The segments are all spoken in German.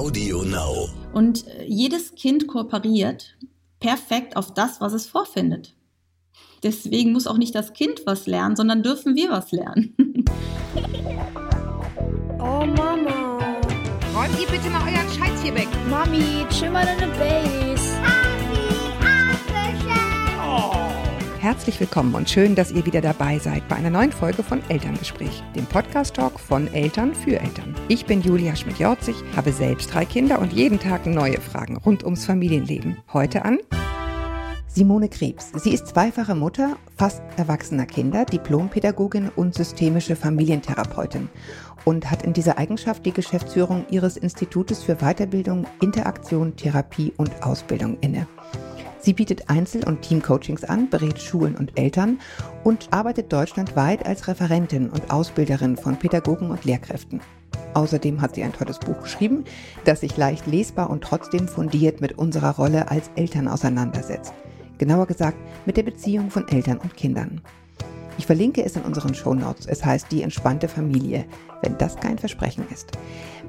Audio Now. Und äh, jedes Kind kooperiert perfekt auf das, was es vorfindet. Deswegen muss auch nicht das Kind was lernen, sondern dürfen wir was lernen. Oh Mama. Räumt ihr bitte mal euren Scheiß hier weg. Mami, chill mal deine Base. Herzlich willkommen und schön, dass ihr wieder dabei seid bei einer neuen Folge von Elterngespräch, dem Podcast-Talk von Eltern für Eltern. Ich bin Julia Schmidt-Jorzig, habe selbst drei Kinder und jeden Tag neue Fragen rund ums Familienleben. Heute an Simone Krebs. Sie ist zweifache Mutter fast erwachsener Kinder, Diplompädagogin und systemische Familientherapeutin und hat in dieser Eigenschaft die Geschäftsführung ihres Institutes für Weiterbildung, Interaktion, Therapie und Ausbildung inne. Sie bietet Einzel- und Teamcoachings an, berät Schulen und Eltern und arbeitet deutschlandweit als Referentin und Ausbilderin von Pädagogen und Lehrkräften. Außerdem hat sie ein tolles Buch geschrieben, das sich leicht lesbar und trotzdem fundiert mit unserer Rolle als Eltern auseinandersetzt. Genauer gesagt mit der Beziehung von Eltern und Kindern. Ich verlinke es in unseren Shownotes. Es heißt Die entspannte Familie, wenn das kein Versprechen ist.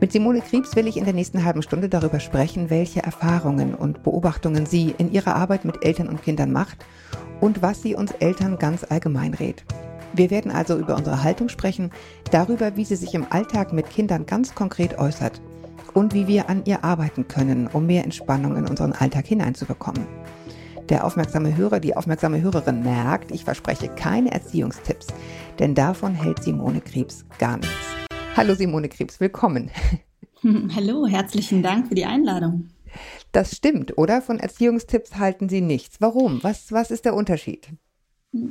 Mit Simone Kriebs will ich in der nächsten halben Stunde darüber sprechen, welche Erfahrungen und Beobachtungen sie in ihrer Arbeit mit Eltern und Kindern macht und was sie uns Eltern ganz allgemein rät. Wir werden also über unsere Haltung sprechen, darüber, wie sie sich im Alltag mit Kindern ganz konkret äußert und wie wir an ihr arbeiten können, um mehr Entspannung in unseren Alltag hineinzubekommen. Der aufmerksame Hörer, die aufmerksame Hörerin merkt, ich verspreche keine Erziehungstipps, denn davon hält Simone Krebs gar nichts. Hallo Simone Krebs, willkommen. Hallo, herzlichen Dank für die Einladung. Das stimmt, oder? Von Erziehungstipps halten Sie nichts. Warum? Was, was ist der Unterschied?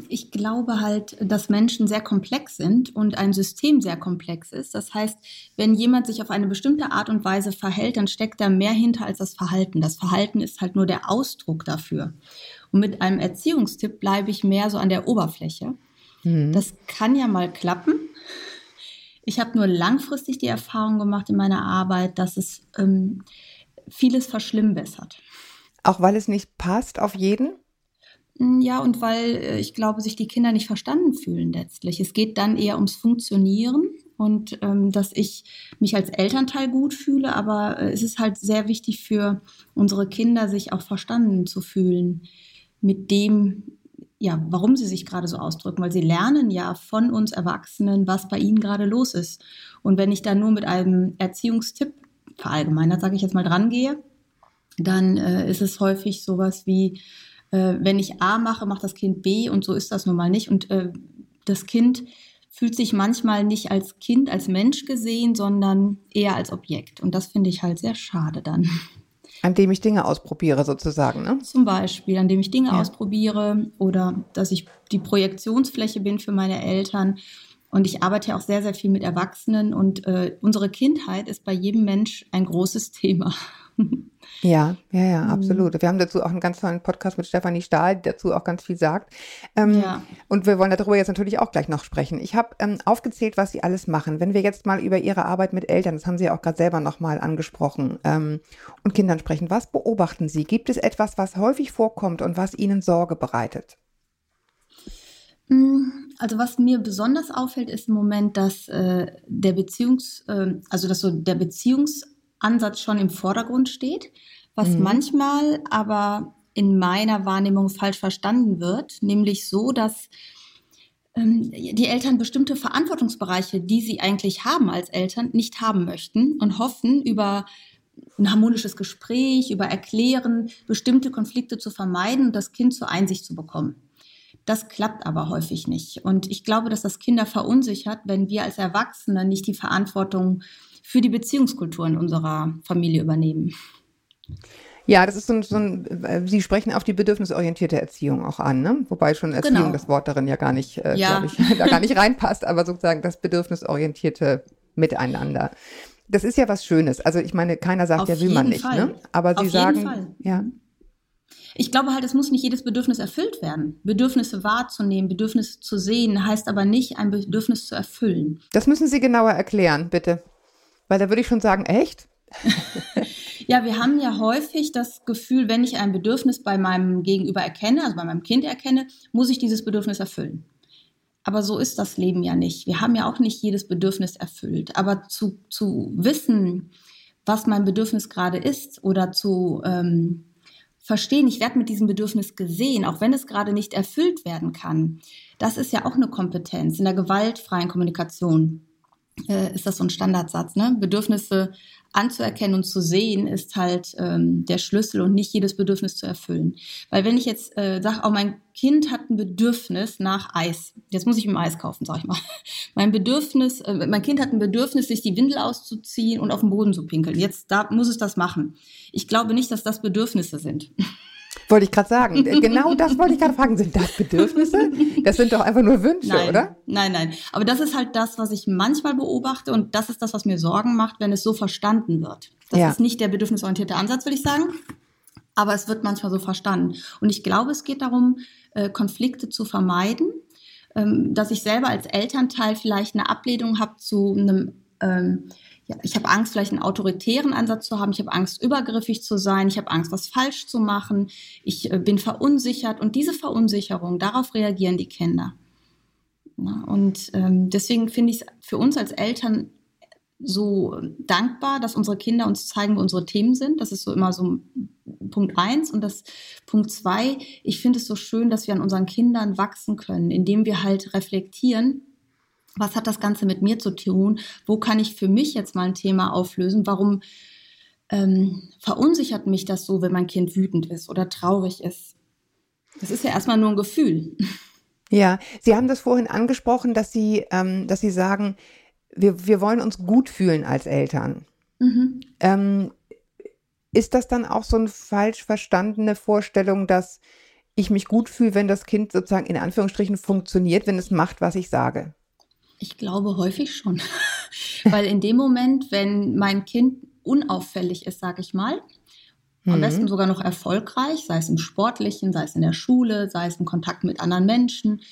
Ich glaube halt, dass Menschen sehr komplex sind und ein System sehr komplex ist. Das heißt, wenn jemand sich auf eine bestimmte Art und Weise verhält, dann steckt da mehr hinter als das Verhalten. Das Verhalten ist halt nur der Ausdruck dafür. Und mit einem Erziehungstipp bleibe ich mehr so an der Oberfläche. Mhm. Das kann ja mal klappen. Ich habe nur langfristig die Erfahrung gemacht in meiner Arbeit, dass es ähm, vieles verschlimmbessert. Auch weil es nicht passt auf jeden? Hm, ja, und weil äh, ich glaube, sich die Kinder nicht verstanden fühlen letztlich. Es geht dann eher ums Funktionieren und ähm, dass ich mich als Elternteil gut fühle, aber äh, es ist halt sehr wichtig für unsere Kinder, sich auch verstanden zu fühlen mit dem, ja, warum sie sich gerade so ausdrücken, weil sie lernen ja von uns Erwachsenen, was bei ihnen gerade los ist. Und wenn ich da nur mit einem Erziehungstipp verallgemeinert, sage ich jetzt mal, dran gehe, dann äh, ist es häufig sowas wie, äh, wenn ich A mache, macht das Kind B und so ist das nun mal nicht. Und äh, das Kind fühlt sich manchmal nicht als Kind, als Mensch gesehen, sondern eher als Objekt. Und das finde ich halt sehr schade dann. An dem ich Dinge ausprobiere, sozusagen, ne? Zum Beispiel, an dem ich Dinge ja. ausprobiere oder dass ich die Projektionsfläche bin für meine Eltern. Und ich arbeite ja auch sehr, sehr viel mit Erwachsenen und äh, unsere Kindheit ist bei jedem Mensch ein großes Thema. Ja, ja, ja, mhm. absolut. Wir haben dazu auch einen ganz tollen Podcast mit Stefanie Stahl, die dazu auch ganz viel sagt. Ähm, ja. Und wir wollen darüber jetzt natürlich auch gleich noch sprechen. Ich habe ähm, aufgezählt, was Sie alles machen. Wenn wir jetzt mal über Ihre Arbeit mit Eltern, das haben Sie ja auch gerade selber nochmal angesprochen, ähm, und Kindern sprechen, was beobachten Sie? Gibt es etwas, was häufig vorkommt und was Ihnen Sorge bereitet? Mm, also was mir besonders auffällt, ist im Moment, dass äh, der Beziehungs, äh, also dass so der Beziehungs Ansatz schon im Vordergrund steht, was mhm. manchmal aber in meiner Wahrnehmung falsch verstanden wird, nämlich so, dass ähm, die Eltern bestimmte Verantwortungsbereiche, die sie eigentlich haben als Eltern, nicht haben möchten und hoffen, über ein harmonisches Gespräch, über Erklären, bestimmte Konflikte zu vermeiden und das Kind zur Einsicht zu bekommen. Das klappt aber häufig nicht. Und ich glaube, dass das Kinder verunsichert, wenn wir als Erwachsene nicht die Verantwortung für die Beziehungskultur in unserer Familie übernehmen. Ja, das ist so ein, so ein, äh, Sie sprechen auf die bedürfnisorientierte Erziehung auch an, ne? Wobei schon Erziehung genau. das Wort darin ja gar nicht, äh, ja. glaube ich, da gar nicht reinpasst, aber sozusagen das bedürfnisorientierte Miteinander. Das ist ja was Schönes. Also ich meine, keiner sagt auf ja, will man nicht, Fall. ne? Aber Sie auf sagen, Fall. ja. Ich glaube halt, es muss nicht jedes Bedürfnis erfüllt werden. Bedürfnisse wahrzunehmen, Bedürfnisse zu sehen, heißt aber nicht, ein Bedürfnis zu erfüllen. Das müssen Sie genauer erklären, bitte. Weil da würde ich schon sagen, echt? ja, wir haben ja häufig das Gefühl, wenn ich ein Bedürfnis bei meinem Gegenüber erkenne, also bei meinem Kind erkenne, muss ich dieses Bedürfnis erfüllen. Aber so ist das Leben ja nicht. Wir haben ja auch nicht jedes Bedürfnis erfüllt. Aber zu, zu wissen, was mein Bedürfnis gerade ist oder zu ähm, verstehen, ich werde mit diesem Bedürfnis gesehen, auch wenn es gerade nicht erfüllt werden kann. Das ist ja auch eine Kompetenz in der gewaltfreien Kommunikation. Äh, ist das so ein Standardsatz, ne? Bedürfnisse anzuerkennen und zu sehen, ist halt ähm, der Schlüssel und nicht jedes Bedürfnis zu erfüllen. Weil wenn ich jetzt äh, sage, oh, mein Kind hat ein Bedürfnis nach Eis, jetzt muss ich ihm Eis kaufen, sag ich mal. Mein Bedürfnis, äh, mein Kind hat ein Bedürfnis, sich die Windel auszuziehen und auf den Boden zu pinkeln. Jetzt da muss es das machen. Ich glaube nicht, dass das Bedürfnisse sind. Wollte ich gerade sagen. Genau das wollte ich gerade fragen. Sind das Bedürfnisse? Das sind doch einfach nur Wünsche, nein, oder? Nein, nein. Aber das ist halt das, was ich manchmal beobachte und das ist das, was mir Sorgen macht, wenn es so verstanden wird. Das ja. ist nicht der bedürfnisorientierte Ansatz, würde ich sagen. Aber es wird manchmal so verstanden. Und ich glaube, es geht darum, äh, Konflikte zu vermeiden, ähm, dass ich selber als Elternteil vielleicht eine Ablehnung habe zu einem ähm, ja, ich habe Angst, vielleicht einen autoritären Ansatz zu haben. Ich habe Angst, übergriffig zu sein. Ich habe Angst, was falsch zu machen. Ich äh, bin verunsichert. Und diese Verunsicherung, darauf reagieren die Kinder. Ja, und ähm, deswegen finde ich es für uns als Eltern so dankbar, dass unsere Kinder uns zeigen, wo unsere Themen sind. Das ist so immer so Punkt eins. Und das Punkt zwei, ich finde es so schön, dass wir an unseren Kindern wachsen können, indem wir halt reflektieren, was hat das Ganze mit mir zu tun? Wo kann ich für mich jetzt mal ein Thema auflösen? Warum ähm, verunsichert mich das so, wenn mein Kind wütend ist oder traurig ist? Das ist ja erstmal nur ein Gefühl. Ja, Sie haben das vorhin angesprochen, dass Sie, ähm, dass Sie sagen, wir, wir wollen uns gut fühlen als Eltern. Mhm. Ähm, ist das dann auch so eine falsch verstandene Vorstellung, dass ich mich gut fühle, wenn das Kind sozusagen in Anführungsstrichen funktioniert, wenn es macht, was ich sage? Ich glaube häufig schon. Weil in dem Moment, wenn mein Kind unauffällig ist, sage ich mal, mhm. am besten sogar noch erfolgreich, sei es im Sportlichen, sei es in der Schule, sei es im Kontakt mit anderen Menschen,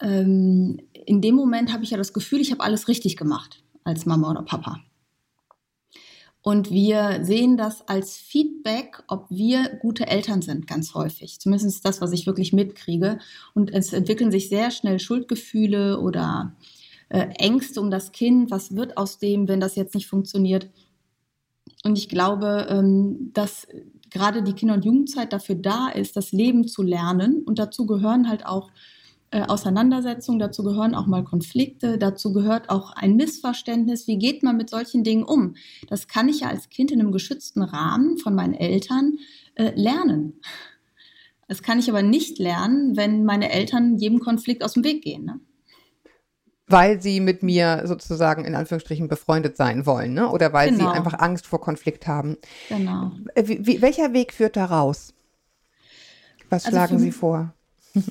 ähm, in dem Moment habe ich ja das Gefühl, ich habe alles richtig gemacht als Mama oder Papa. Und wir sehen das als Feedback, ob wir gute Eltern sind, ganz häufig. Zumindest das, was ich wirklich mitkriege. Und es entwickeln sich sehr schnell Schuldgefühle oder äh, Ängste um das Kind, was wird aus dem, wenn das jetzt nicht funktioniert. Und ich glaube, ähm, dass gerade die Kinder- und Jugendzeit dafür da ist, das Leben zu lernen. Und dazu gehören halt auch äh, Auseinandersetzungen, dazu gehören auch mal Konflikte, dazu gehört auch ein Missverständnis. Wie geht man mit solchen Dingen um? Das kann ich ja als Kind in einem geschützten Rahmen von meinen Eltern äh, lernen. Das kann ich aber nicht lernen, wenn meine Eltern jedem Konflikt aus dem Weg gehen. Ne? Weil sie mit mir sozusagen in Anführungsstrichen befreundet sein wollen, ne? Oder weil genau. sie einfach Angst vor Konflikt haben. Genau. Äh, wie, wie, welcher Weg führt da raus? Was also schlagen Sie vor?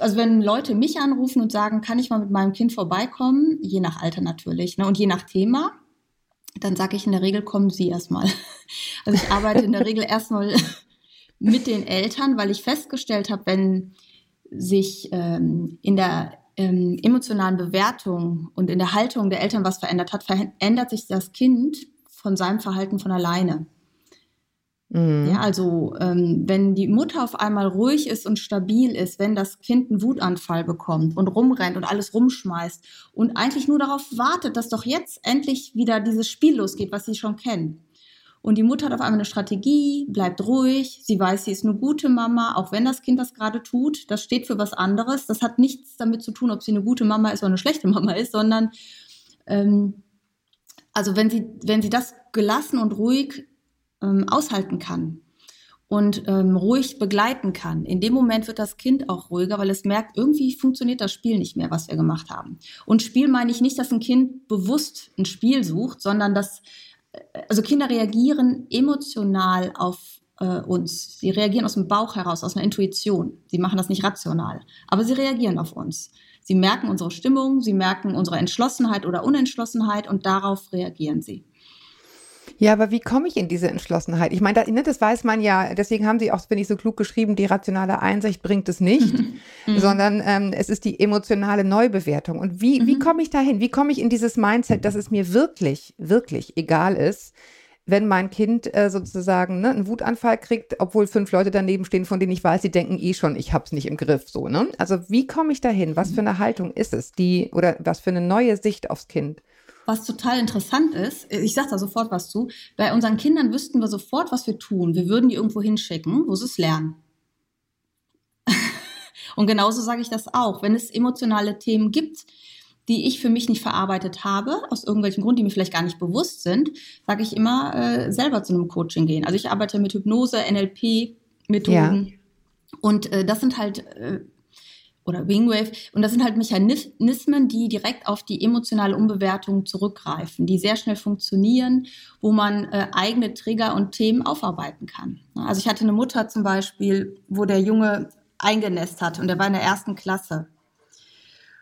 Also wenn Leute mich anrufen und sagen, kann ich mal mit meinem Kind vorbeikommen, je nach Alter natürlich, ne? Und je nach Thema, dann sage ich in der Regel, kommen Sie erstmal. Also ich arbeite in der Regel erstmal mit den Eltern, weil ich festgestellt habe, wenn sich ähm, in der ähm, emotionalen Bewertung und in der Haltung der Eltern was verändert hat, verändert sich das Kind von seinem Verhalten von alleine. Mhm. Ja, also ähm, wenn die Mutter auf einmal ruhig ist und stabil ist, wenn das Kind einen Wutanfall bekommt und rumrennt und alles rumschmeißt und eigentlich nur darauf wartet, dass doch jetzt endlich wieder dieses Spiel losgeht, was sie schon kennen, und die Mutter hat auf einmal eine Strategie, bleibt ruhig, sie weiß, sie ist eine gute Mama, auch wenn das Kind das gerade tut. Das steht für was anderes. Das hat nichts damit zu tun, ob sie eine gute Mama ist oder eine schlechte Mama ist, sondern ähm, also wenn sie, wenn sie das gelassen und ruhig ähm, aushalten kann und ähm, ruhig begleiten kann, in dem Moment wird das Kind auch ruhiger, weil es merkt, irgendwie funktioniert das Spiel nicht mehr, was wir gemacht haben. Und Spiel meine ich nicht, dass ein Kind bewusst ein Spiel sucht, sondern dass also Kinder reagieren emotional auf äh, uns. Sie reagieren aus dem Bauch heraus, aus einer Intuition. Sie machen das nicht rational, aber sie reagieren auf uns. Sie merken unsere Stimmung, sie merken unsere Entschlossenheit oder Unentschlossenheit und darauf reagieren sie. Ja, aber wie komme ich in diese Entschlossenheit? Ich meine, ne, das weiß man ja, deswegen haben Sie auch, bin ich so klug geschrieben, die rationale Einsicht bringt es nicht, mhm. sondern ähm, es ist die emotionale Neubewertung. Und wie, mhm. wie komme ich dahin? Wie komme ich in dieses Mindset, dass es mir wirklich, wirklich egal ist, wenn mein Kind äh, sozusagen ne, einen Wutanfall kriegt, obwohl fünf Leute daneben stehen, von denen ich weiß, sie denken eh schon, ich hab's nicht im Griff, so, ne? Also wie komme ich dahin? Was für eine Haltung ist es, die, oder was für eine neue Sicht aufs Kind? Was total interessant ist, ich sage da sofort was zu, bei unseren Kindern wüssten wir sofort, was wir tun. Wir würden die irgendwo hinschicken, wo sie es lernen. Und genauso sage ich das auch. Wenn es emotionale Themen gibt, die ich für mich nicht verarbeitet habe, aus irgendwelchen Gründen, die mir vielleicht gar nicht bewusst sind, sage ich immer, äh, selber zu einem Coaching gehen. Also ich arbeite mit Hypnose, NLP-Methoden. Ja. Und äh, das sind halt äh, oder Wingwave. Und das sind halt Mechanismen, die direkt auf die emotionale Umbewertung zurückgreifen, die sehr schnell funktionieren, wo man äh, eigene Trigger und Themen aufarbeiten kann. Also ich hatte eine Mutter zum Beispiel, wo der Junge eingenässt hat und der war in der ersten Klasse.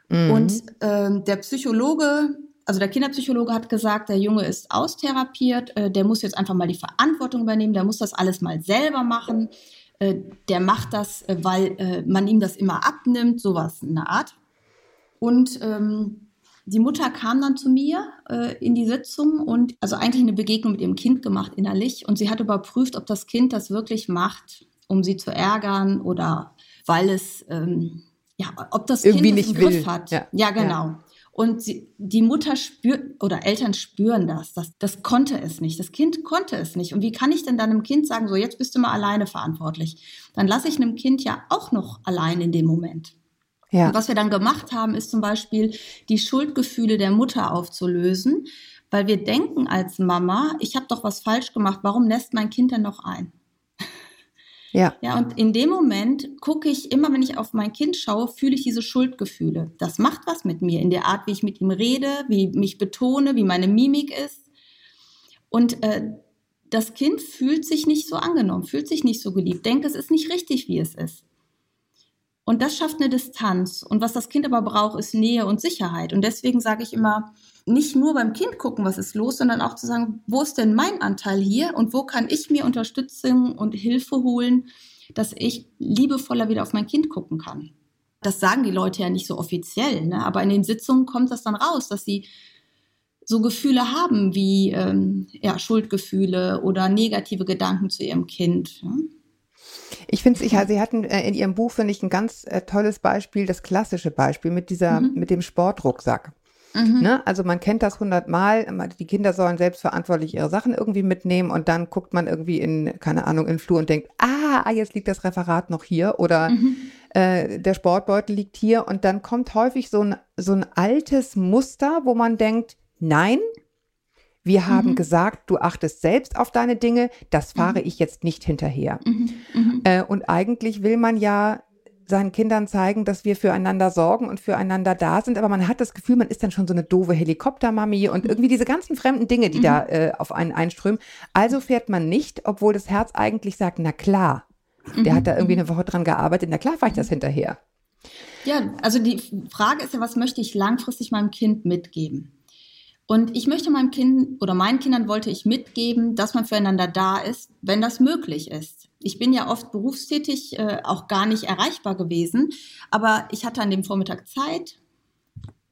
Mhm. Und äh, der Psychologe, also der Kinderpsychologe hat gesagt, der Junge ist austherapiert, äh, der muss jetzt einfach mal die Verantwortung übernehmen, der muss das alles mal selber machen äh, der macht das, äh, weil äh, man ihm das immer abnimmt, sowas in der Art. Und ähm, die Mutter kam dann zu mir äh, in die Sitzung und also eigentlich eine Begegnung mit ihrem Kind gemacht innerlich und sie hat überprüft, ob das Kind das wirklich macht, um sie zu ärgern oder weil es ähm, ja, ob das Irgendwie Kind das im Griff will. hat. Ja, ja genau. Ja. Und sie, die Mutter spürt oder Eltern spüren das, das. Das konnte es nicht. Das Kind konnte es nicht. Und wie kann ich denn dann einem Kind sagen, so jetzt bist du mal alleine verantwortlich? Dann lasse ich einem Kind ja auch noch allein in dem Moment. Ja. Und was wir dann gemacht haben, ist zum Beispiel die Schuldgefühle der Mutter aufzulösen, weil wir denken als Mama, ich habe doch was falsch gemacht, warum lässt mein Kind denn noch ein? Ja. Ja, und in dem Moment gucke ich immer, wenn ich auf mein Kind schaue, fühle ich diese Schuldgefühle. Das macht was mit mir in der Art, wie ich mit ihm rede, wie ich mich betone, wie meine Mimik ist. Und äh, das Kind fühlt sich nicht so angenommen, fühlt sich nicht so geliebt, denkt, es ist nicht richtig, wie es ist. Und das schafft eine Distanz. Und was das Kind aber braucht, ist Nähe und Sicherheit. Und deswegen sage ich immer, nicht nur beim Kind gucken, was ist los, sondern auch zu sagen, wo ist denn mein Anteil hier und wo kann ich mir Unterstützung und Hilfe holen, dass ich liebevoller wieder auf mein Kind gucken kann. Das sagen die Leute ja nicht so offiziell, ne? aber in den Sitzungen kommt das dann raus, dass sie so Gefühle haben wie ähm, ja, Schuldgefühle oder negative Gedanken zu ihrem Kind. Ne? Ich finde es, ja, Sie hatten äh, in Ihrem Buch, finde ich, ein ganz äh, tolles Beispiel, das klassische Beispiel mit dieser, mhm. mit dem Sportrucksack. Mhm. Ne? Also man kennt das hundertmal, die Kinder sollen selbstverantwortlich ihre Sachen irgendwie mitnehmen und dann guckt man irgendwie in, keine Ahnung, in den Flur und denkt, ah, ah, jetzt liegt das Referat noch hier oder mhm. äh, der Sportbeutel liegt hier und dann kommt häufig so ein, so ein altes Muster, wo man denkt, nein, wir haben mhm. gesagt, du achtest selbst auf deine Dinge, das fahre mhm. ich jetzt nicht hinterher. Mhm. mhm. Äh, und eigentlich will man ja seinen Kindern zeigen, dass wir füreinander sorgen und füreinander da sind. Aber man hat das Gefühl, man ist dann schon so eine doofe Helikoptermami und irgendwie diese ganzen fremden Dinge, die mhm. da äh, auf einen einströmen. Also fährt man nicht, obwohl das Herz eigentlich sagt, na klar, der mhm. hat da irgendwie eine Woche dran gearbeitet, na klar fahre ich das hinterher. Ja, also die Frage ist ja, was möchte ich langfristig meinem Kind mitgeben? Und ich möchte meinem Kind oder meinen Kindern wollte ich mitgeben, dass man füreinander da ist, wenn das möglich ist. Ich bin ja oft berufstätig, äh, auch gar nicht erreichbar gewesen, aber ich hatte an dem Vormittag Zeit.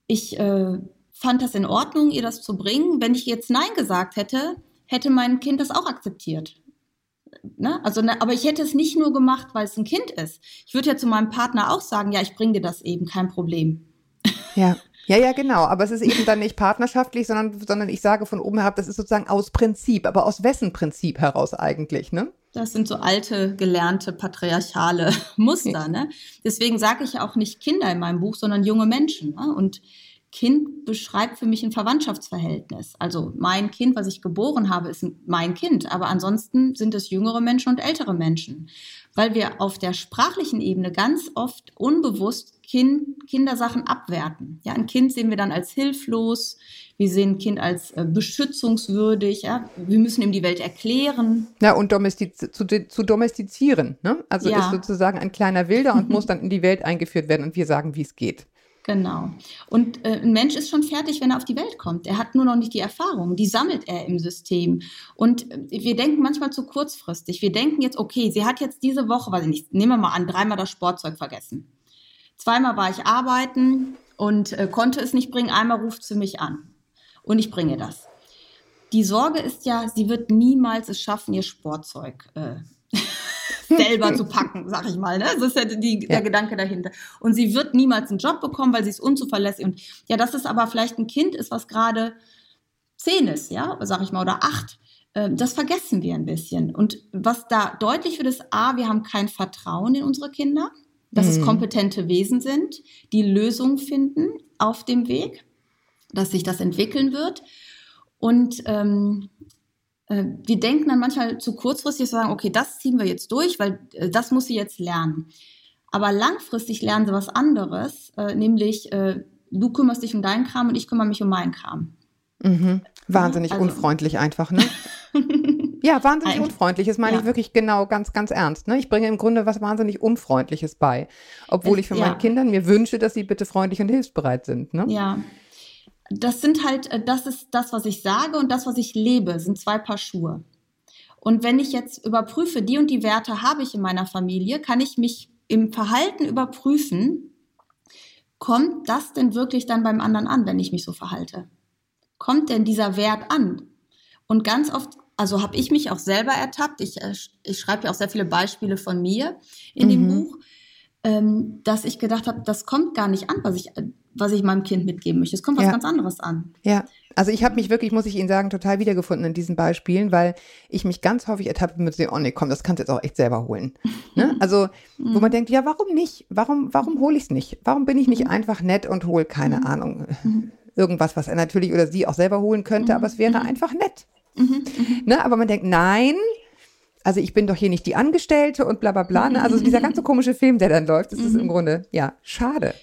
Ich äh, fand das in Ordnung, ihr das zu bringen. Wenn ich jetzt Nein gesagt hätte, hätte mein Kind das auch akzeptiert. Ne? Also, ne, aber ich hätte es nicht nur gemacht, weil es ein Kind ist. Ich würde ja zu meinem Partner auch sagen, ja, ich bringe dir das eben, kein Problem. Ja. Ja, ja, genau. Aber es ist eben dann nicht partnerschaftlich, sondern, sondern ich sage von oben herab, das ist sozusagen aus Prinzip. Aber aus wessen Prinzip heraus eigentlich, ne? Das sind so alte, gelernte, patriarchale Muster. Ne? Deswegen sage ich ja auch nicht Kinder in meinem Buch, sondern junge Menschen. Ne? Und Kind beschreibt für mich ein Verwandtschaftsverhältnis. Also mein Kind, was ich geboren habe, ist mein Kind. Aber ansonsten sind es jüngere Menschen und ältere Menschen. Weil wir auf der sprachlichen Ebene ganz oft unbewusst kind, Kindersachen abwerten. Ja, ein Kind sehen wir dann als hilflos. Wir sehen ein Kind als äh, beschützungswürdig. Ja? Wir müssen ihm die Welt erklären. Ja, und domestiz zu, zu domestizieren. Ne? Also ja. ist sozusagen ein kleiner Wilder und muss dann in die Welt eingeführt werden und wir sagen, wie es geht. Genau. Und äh, ein Mensch ist schon fertig, wenn er auf die Welt kommt. Er hat nur noch nicht die Erfahrung. Die sammelt er im System. Und äh, wir denken manchmal zu kurzfristig. Wir denken jetzt, okay, sie hat jetzt diese Woche, weiß ich nicht, nehmen wir mal an, dreimal das Sportzeug vergessen. Zweimal war ich arbeiten und äh, konnte es nicht bringen. Einmal ruft sie mich an und ich bringe das. Die Sorge ist ja, sie wird niemals es schaffen, ihr Sportzeug äh, selber zu packen, sag ich mal. Ne? Das ist ja, die, ja, der Gedanke dahinter. Und sie wird niemals einen Job bekommen, weil sie ist unzuverlässig. Und ja, dass es aber vielleicht ein Kind ist, was gerade zehn ist, ja, sag ich mal, oder acht. Ähm, das vergessen wir ein bisschen. Und was da deutlich wird, ist, A, wir haben kein Vertrauen in unsere Kinder, dass mhm. es kompetente Wesen sind, die Lösungen finden auf dem Weg, dass sich das entwickeln wird. Und ähm, äh, wir denken dann manchmal zu kurzfristig zu sagen, okay, das ziehen wir jetzt durch, weil äh, das muss sie jetzt lernen. Aber langfristig lernen sie was anderes, äh, nämlich äh, du kümmerst dich um deinen Kram und ich kümmere mich um meinen Kram. Mhm. Wahnsinnig also, unfreundlich einfach, ne? ja, wahnsinnig Eigentlich, unfreundlich. Das meine ja. ich wirklich genau ganz, ganz ernst. Ne? Ich bringe im Grunde was wahnsinnig Unfreundliches bei. Obwohl ich für ja. meine Kinder mir wünsche, dass sie bitte freundlich und hilfsbereit sind. Ne? Ja. Das sind halt, äh, das ist das, was ich sage und das, was ich lebe, sind zwei Paar Schuhe. Und wenn ich jetzt überprüfe, die und die Werte habe ich in meiner Familie, kann ich mich im Verhalten überprüfen, kommt das denn wirklich dann beim anderen an, wenn ich mich so verhalte? Kommt denn dieser Wert an? Und ganz oft, also habe ich mich auch selber ertappt, ich, äh, ich schreibe ja auch sehr viele Beispiele von mir in mhm. dem Buch, ähm, dass ich gedacht habe, das kommt gar nicht an, was ich, was ich meinem Kind mitgeben möchte. Es kommt was ja. ganz anderes an. Ja, also ich habe mich wirklich, muss ich Ihnen sagen, total wiedergefunden in diesen Beispielen, weil ich mich ganz häufig ertappe mit so, oh nee, komm, das kannst du jetzt auch echt selber holen. ne? Also, wo man denkt, ja, warum nicht? Warum, warum hole ich es nicht? Warum bin ich nicht mhm. einfach nett und hole, keine mhm. Ahnung, irgendwas, was er natürlich oder sie auch selber holen könnte, aber es wäre mhm. einfach nett. Ne? Aber man denkt, nein, also ich bin doch hier nicht die Angestellte und bla bla bla. Ne? Also dieser ganze komische Film, der dann läuft, das ist im Grunde, ja, schade.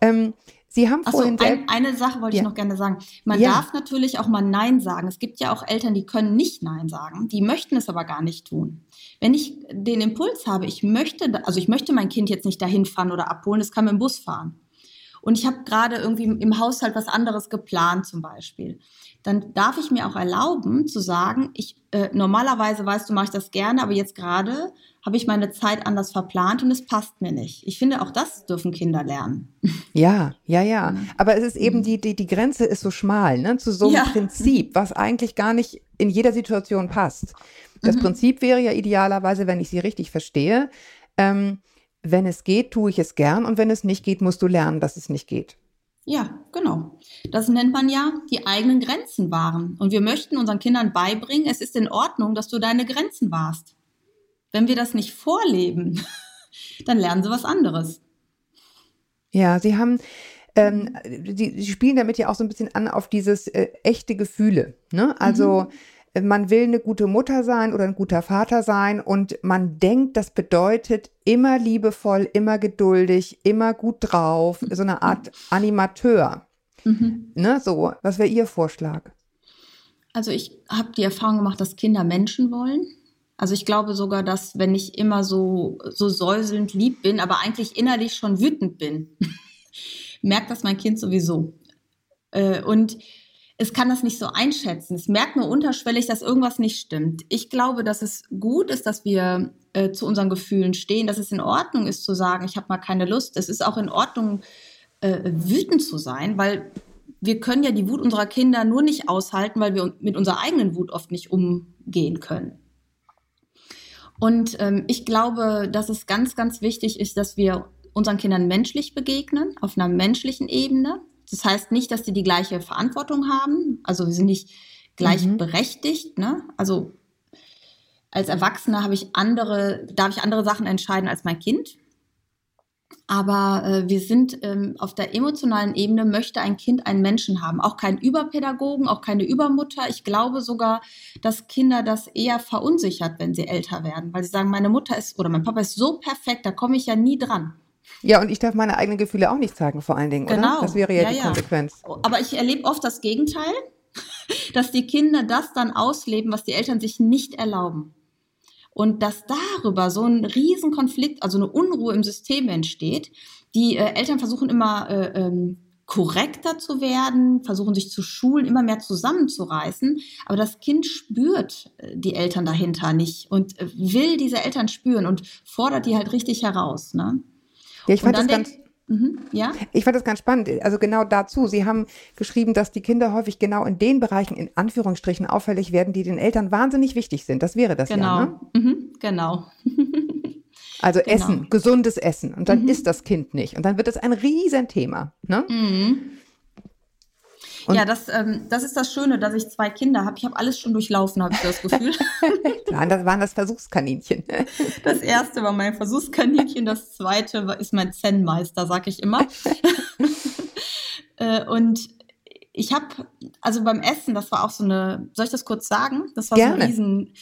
Ähm, Sie haben vorhin ein, eine Sache wollte ja. ich noch gerne sagen. Man ja. darf natürlich auch mal Nein sagen. Es gibt ja auch Eltern, die können nicht Nein sagen, die möchten es aber gar nicht tun. Wenn ich den Impuls habe, ich möchte, also ich möchte mein Kind jetzt nicht dahin fahren oder abholen, es kann mit dem Bus fahren. Und ich habe gerade irgendwie im Haushalt was anderes geplant zum Beispiel dann darf ich mir auch erlauben zu sagen, ich äh, normalerweise weißt du, mache ich das gerne, aber jetzt gerade habe ich meine Zeit anders verplant und es passt mir nicht. Ich finde, auch das dürfen Kinder lernen. Ja, ja, ja. Aber es ist eben die, die, die Grenze ist so schmal, ne, zu so einem ja. Prinzip, was eigentlich gar nicht in jeder Situation passt. Das mhm. Prinzip wäre ja idealerweise, wenn ich sie richtig verstehe, ähm, wenn es geht, tue ich es gern und wenn es nicht geht, musst du lernen, dass es nicht geht. Ja, genau. Das nennt man ja die eigenen Grenzen wahren. Und wir möchten unseren Kindern beibringen, es ist in Ordnung, dass du deine Grenzen wahrst. Wenn wir das nicht vorleben, dann lernen sie was anderes. Ja, sie haben, ähm, die, sie spielen damit ja auch so ein bisschen an auf dieses äh, echte Gefühle. Ne? Also mhm man will eine gute Mutter sein oder ein guter Vater sein und man denkt, das bedeutet immer liebevoll, immer geduldig, immer gut drauf, so eine Art Animateur. Mhm. Ne, so, was wäre Ihr Vorschlag? Also ich habe die Erfahrung gemacht, dass Kinder Menschen wollen. Also ich glaube sogar, dass wenn ich immer so, so säuselnd lieb bin, aber eigentlich innerlich schon wütend bin, merkt das mein Kind sowieso. Äh, und es kann das nicht so einschätzen. Es merkt nur unterschwellig, dass irgendwas nicht stimmt. Ich glaube, dass es gut ist, dass wir äh, zu unseren Gefühlen stehen, dass es in Ordnung ist zu sagen, ich habe mal keine Lust. Es ist auch in Ordnung, äh, wütend zu sein, weil wir können ja die Wut unserer Kinder nur nicht aushalten, weil wir mit unserer eigenen Wut oft nicht umgehen können. Und ähm, ich glaube, dass es ganz, ganz wichtig ist, dass wir unseren Kindern menschlich begegnen, auf einer menschlichen Ebene, das heißt nicht, dass die die gleiche Verantwortung haben. Also wir sind nicht gleichberechtigt. Mhm. Ne? Also als Erwachsener habe ich andere, darf ich andere Sachen entscheiden als mein Kind. Aber äh, wir sind ähm, auf der emotionalen Ebene, möchte ein Kind einen Menschen haben. Auch keinen Überpädagogen, auch keine Übermutter. Ich glaube sogar, dass Kinder das eher verunsichert, wenn sie älter werden, weil sie sagen, meine Mutter ist oder mein Papa ist so perfekt, da komme ich ja nie dran. Ja, und ich darf meine eigenen Gefühle auch nicht zeigen, vor allen Dingen, genau. oder? Das wäre ja, ja die ja. Konsequenz. Aber ich erlebe oft das Gegenteil, dass die Kinder das dann ausleben, was die Eltern sich nicht erlauben. Und dass darüber so ein Riesenkonflikt, also eine Unruhe im System entsteht. Die äh, Eltern versuchen immer äh, ähm, korrekter zu werden, versuchen sich zu schulen, immer mehr zusammenzureißen. Aber das Kind spürt äh, die Eltern dahinter nicht und äh, will diese Eltern spüren und fordert die halt richtig heraus. Ne? Ja, ich fand das ganz. Mhm, ja? Ich fand das ganz spannend. Also genau dazu. Sie haben geschrieben, dass die Kinder häufig genau in den Bereichen in Anführungsstrichen auffällig werden, die den Eltern wahnsinnig wichtig sind. Das wäre das genau. ja. Ne? Mhm, genau. Also genau. Essen, gesundes Essen. Und dann mhm. isst das Kind nicht. Und dann wird es ein Riesenthema. Ne? Mhm. Und ja, das, ähm, das ist das Schöne, dass ich zwei Kinder habe. Ich habe alles schon durchlaufen, habe ich das Gefühl. Nein, das waren das Versuchskaninchen. Das erste war mein Versuchskaninchen, das zweite ist mein Zen-Meister, sag ich immer. Äh, und ich habe, also beim Essen, das war auch so eine, soll ich das kurz sagen? Das war so Gerne. ein riesen.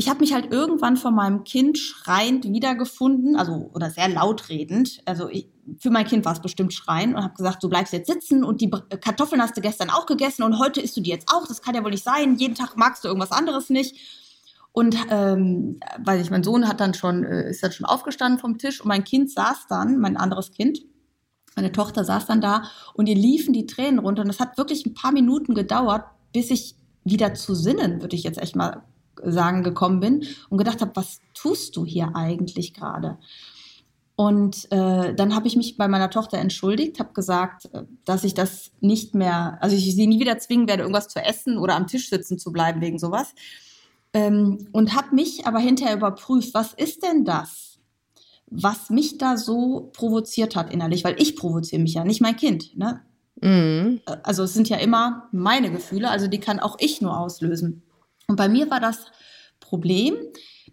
Ich habe mich halt irgendwann von meinem Kind schreiend wiedergefunden, also oder sehr laut redend. Also ich, für mein Kind war es bestimmt schreien und habe gesagt, du bleibst jetzt sitzen und die Br- Kartoffeln hast du gestern auch gegessen und heute isst du die jetzt auch. Das kann ja wohl nicht sein. Jeden Tag magst du irgendwas anderes nicht. Und ähm, weil ich, mein Sohn hat dann schon, äh, ist dann schon aufgestanden vom Tisch und mein Kind saß dann, mein anderes Kind, meine Tochter saß dann da und ihr liefen die Tränen runter. Und es hat wirklich ein paar Minuten gedauert, bis ich wieder zu Sinnen, würde ich jetzt echt mal sagen, gekommen bin und gedacht habe, was tust du hier eigentlich gerade? Und äh, dann habe ich mich bei meiner Tochter entschuldigt, habe gesagt, äh, dass ich das nicht mehr, also ich sie nie wieder zwingen werde, irgendwas zu essen oder am Tisch sitzen zu bleiben wegen sowas. Ähm, und habe mich aber hinterher überprüft, was ist denn das, was mich da so provoziert hat innerlich, weil ich provoziere mich ja, nicht mein Kind. Ne? Mhm. Äh, Also es sind ja immer meine Gefühle, also die kann auch ich nur auslösen. Und bei mir war das Problem,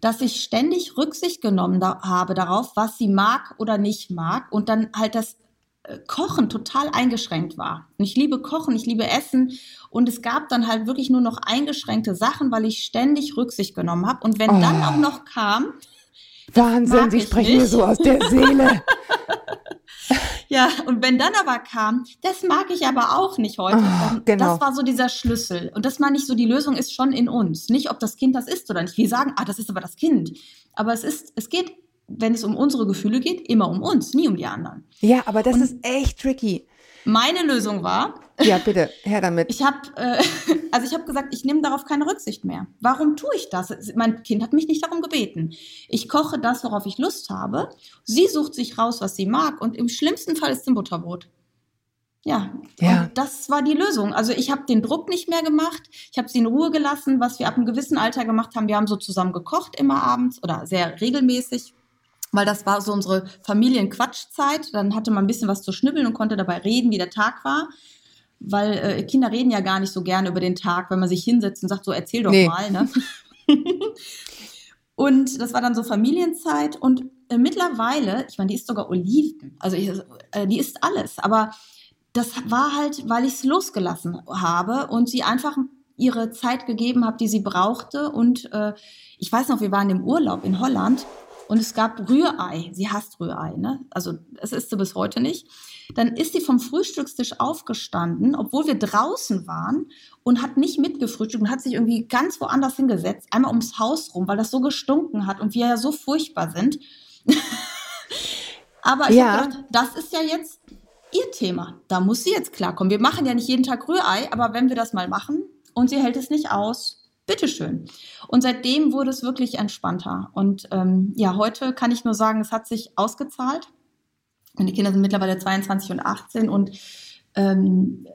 dass ich ständig Rücksicht genommen da habe darauf, was sie mag oder nicht mag und dann halt das äh, Kochen total eingeschränkt war. Und ich liebe Kochen, ich liebe Essen und es gab dann halt wirklich nur noch eingeschränkte Sachen, weil ich ständig Rücksicht genommen habe. Und wenn Oh. dann auch noch kam, Wahnsinn, Sie sprechen mir so aus der Seele. Ja, und wenn dann aber kam, das mag ich aber auch nicht heute, dann, genau. das war so dieser Schlüssel. Und das meine ich so, die Lösung ist schon in uns. Nicht, ob das Kind das ist oder nicht. Wir sagen, ah, das ist aber das Kind. Aber es ist, es geht, wenn es um unsere Gefühle geht, immer um uns, nie um die anderen. Ja, aber das ist echt tricky. Meine Lösung war, Ja, bitte, her damit. ich habe, äh, also ich habe gesagt, ich nehme darauf keine Rücksicht mehr. Warum tue ich das? Mein Kind hat mich nicht darum gebeten. Ich koche das, worauf ich Lust habe. Sie sucht sich raus, was sie mag. Und im schlimmsten Fall ist es ein Butterbrot. Ja, Ja. und das war die Lösung. Also ich habe den Druck nicht mehr gemacht. Ich habe sie in Ruhe gelassen, was wir ab einem gewissen Alter gemacht haben. Wir haben so zusammen gekocht immer abends oder sehr regelmäßig, weil das war so unsere Familienquatschzeit. Dann hatte man ein bisschen was zu schnibbeln und konnte dabei reden, wie der Tag war. Weil äh, Kinder reden ja gar nicht so gerne über den Tag, wenn man sich hinsetzt und sagt, so erzähl doch Nee. mal. Ne? und das war dann so Familienzeit. Und äh, mittlerweile, ich meine, die isst sogar Oliven. Also ich, äh, die isst alles. Aber das war halt, weil ich es losgelassen habe und sie einfach ihre Zeit gegeben habe, die sie brauchte. Und äh, ich weiß noch, wir waren im Urlaub in Holland und es gab Rührei. Sie hasst Rührei, ne? Also es isst sie bis heute nicht. Dann ist sie vom Frühstückstisch aufgestanden, obwohl wir draußen waren und hat nicht mitgefrühstückt und hat sich irgendwie ganz woanders hingesetzt, einmal ums Haus rum, weil das so gestunken hat und wir ja so furchtbar sind. Aber ich Ja. habe gedacht, das ist ja jetzt ihr Thema. Da muss sie jetzt klarkommen. Wir machen ja nicht jeden Tag Rührei, aber wenn wir das mal machen und sie hält es nicht aus, bitteschön. Und seitdem wurde es wirklich entspannter. Und ähm, ja, heute kann ich nur sagen, es hat sich ausgezahlt. Und die Kinder sind mittlerweile 22 und 18 und ähm,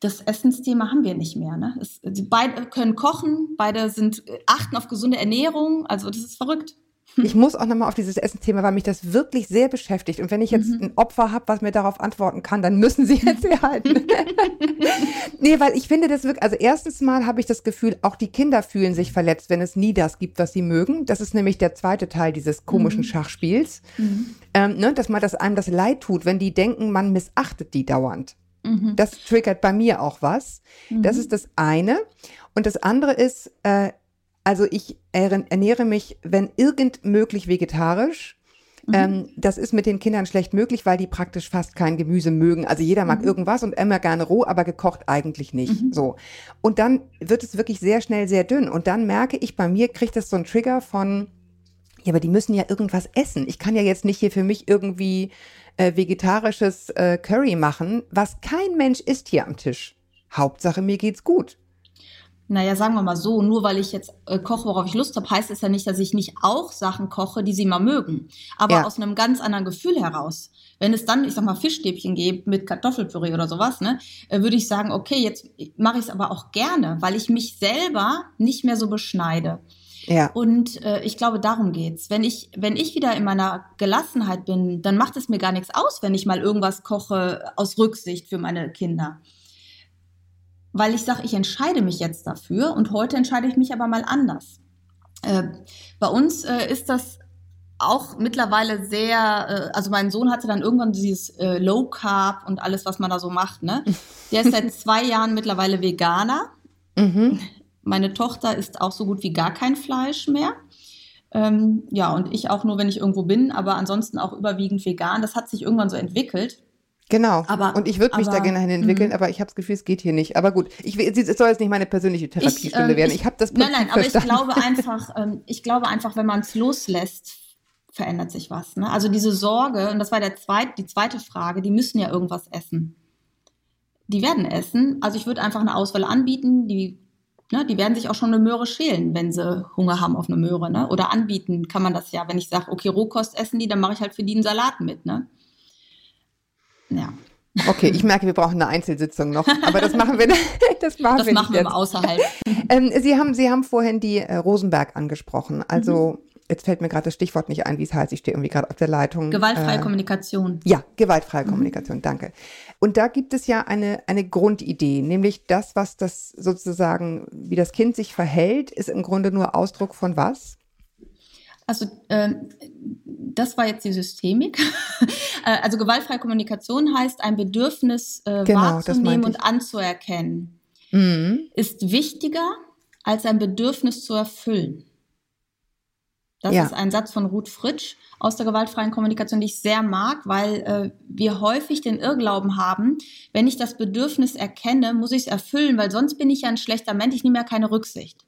das Essensthema haben wir nicht mehr. Ne? Es, beide können kochen, beide sind äh, achten auf gesunde Ernährung. Also das ist verrückt. Ich muss auch nochmal auf dieses Essensthema, weil mich das wirklich sehr beschäftigt. Und wenn ich jetzt Mhm. ein Opfer habe, was mir darauf antworten kann, dann müssen Sie jetzt herhalten. nee, weil ich finde das wirklich, also erstens mal habe ich das Gefühl, auch die Kinder fühlen sich verletzt, wenn es nie das gibt, was sie mögen. Das ist nämlich der zweite Teil dieses komischen Mhm. Schachspiels. Ähm, ne, dass man das einem das leid tut, wenn die denken, man missachtet die dauernd. Mhm. Das triggert bei mir auch was. Das Mhm. ist das eine. Und das andere ist, äh, also ich ern- ernähre mich, wenn irgend möglich, vegetarisch. Mhm. Ähm, das ist mit den Kindern schlecht möglich, weil die praktisch fast kein Gemüse mögen. Also jeder mag Mhm. irgendwas und immer gerne roh, aber gekocht eigentlich nicht. Mhm. So. Und dann wird es wirklich sehr schnell sehr dünn. Und dann merke ich, bei mir kriegt das so einen Trigger von, ja, aber die müssen ja irgendwas essen. Ich kann ja jetzt nicht hier für mich irgendwie äh, vegetarisches äh, Curry machen, was kein Mensch isst hier am Tisch. Hauptsache, mir geht's gut. Naja, sagen wir mal so, nur weil ich jetzt äh, koche, worauf ich Lust habe, heißt es ja nicht, dass ich nicht auch Sachen koche, die sie mal mögen. Aber Ja. aus einem ganz anderen Gefühl heraus. Wenn es dann, ich sag mal, Fischstäbchen gibt mit Kartoffelpüree oder sowas, ne, äh, würde ich sagen, okay, jetzt mache ich es aber auch gerne, weil ich mich selber nicht mehr so beschneide. Ja. Und äh, ich glaube, darum geht's. Wenn ich, wenn ich wieder in meiner Gelassenheit bin, dann macht es mir gar nichts aus, wenn ich mal irgendwas koche aus Rücksicht für meine Kinder. Weil ich sage, ich entscheide mich jetzt dafür und heute entscheide ich mich aber mal anders. Äh, bei uns äh, ist das auch mittlerweile sehr, äh, also mein Sohn hatte dann irgendwann dieses äh, Low Carb und alles, was man da so macht. Ne? Der ist seit zwei Jahren mittlerweile Veganer. Mhm. Meine Tochter isst auch so gut wie gar kein Fleisch mehr. Ähm, ja, und ich auch nur, wenn ich irgendwo bin, aber ansonsten auch überwiegend vegan. Das hat sich irgendwann so entwickelt. Genau. Aber- und ich würde mich aber- da gerne hin entwickeln, Mhm. aber ich habe das Gefühl, es geht hier nicht. Aber gut, ich, es soll jetzt nicht meine persönliche Therapiestunde ähm, werden. Ich habe das Nein, nein, Prinzip aber ich glaube einfach, ähm, ich glaube einfach, wenn man es loslässt, verändert sich was. Ne? Also diese Sorge, und das war der zweit, die zweite Frage, die müssen ja irgendwas essen. Die werden essen. Also ich würde einfach eine Auswahl anbieten, die, ne, die werden sich auch schon eine Möhre schälen, wenn sie Hunger haben auf eine Möhre. Ne? Oder anbieten kann man das ja. Wenn ich sage, okay, Rohkost essen die, dann mache ich halt für die einen Salat mit. Ne? Ja, Okay, ich merke, wir brauchen eine Einzelsitzung noch, aber das machen wir, das machen das wir machen wir außerhalb. Ähm, Sie, haben, Sie haben vorhin die äh, Rosenberg angesprochen. Also, Mhm. jetzt fällt mir gerade das Stichwort nicht ein, wie es heißt. Ich stehe irgendwie gerade auf der Leitung. Gewaltfreie Äh, Kommunikation. Ja, gewaltfreie Mhm. Kommunikation, danke. Und da gibt es ja eine, eine Grundidee, nämlich das, was das sozusagen, wie das Kind sich verhält, ist im Grunde nur Ausdruck von was? Also ähm, das war jetzt die Systemik. Äh, also gewaltfreie Kommunikation heißt, ein Bedürfnis äh, Genau, wahrzunehmen und anzuerkennen, Mhm. ist wichtiger als ein Bedürfnis zu erfüllen. Das Ja. ist ein Satz von Ruth Fritsch aus der gewaltfreien Kommunikation, die ich sehr mag, weil äh, wir häufig den Irrglauben haben, wenn ich das Bedürfnis erkenne, muss ich es erfüllen, weil sonst bin ich ja ein schlechter Mensch, ich nehme ja keine Rücksicht.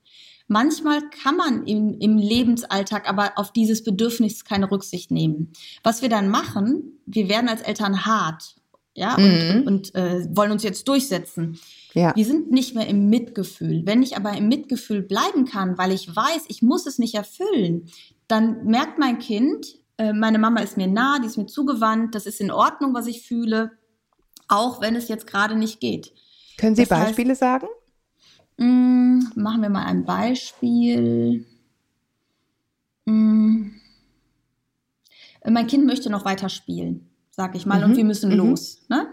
Manchmal kann man im, im Lebensalltag aber auf dieses Bedürfnis keine Rücksicht nehmen. Was wir dann machen, wir werden als Eltern hart, ja, Mhm. und, und äh, wollen uns jetzt durchsetzen. Ja. Wir sind nicht mehr im Mitgefühl. Wenn ich aber im Mitgefühl bleiben kann, weil ich weiß, ich muss es nicht erfüllen, dann merkt mein Kind, äh, meine Mama ist mir nah, die ist mir zugewandt, das ist in Ordnung, was ich fühle, auch wenn es jetzt gerade nicht geht. Können Sie Das heißt- Beispiele sagen? Mm, machen wir mal ein Beispiel. Äh, Mein Kind möchte noch weiter spielen, sag ich mal, Mhm, und wir müssen mhm. los. Ne?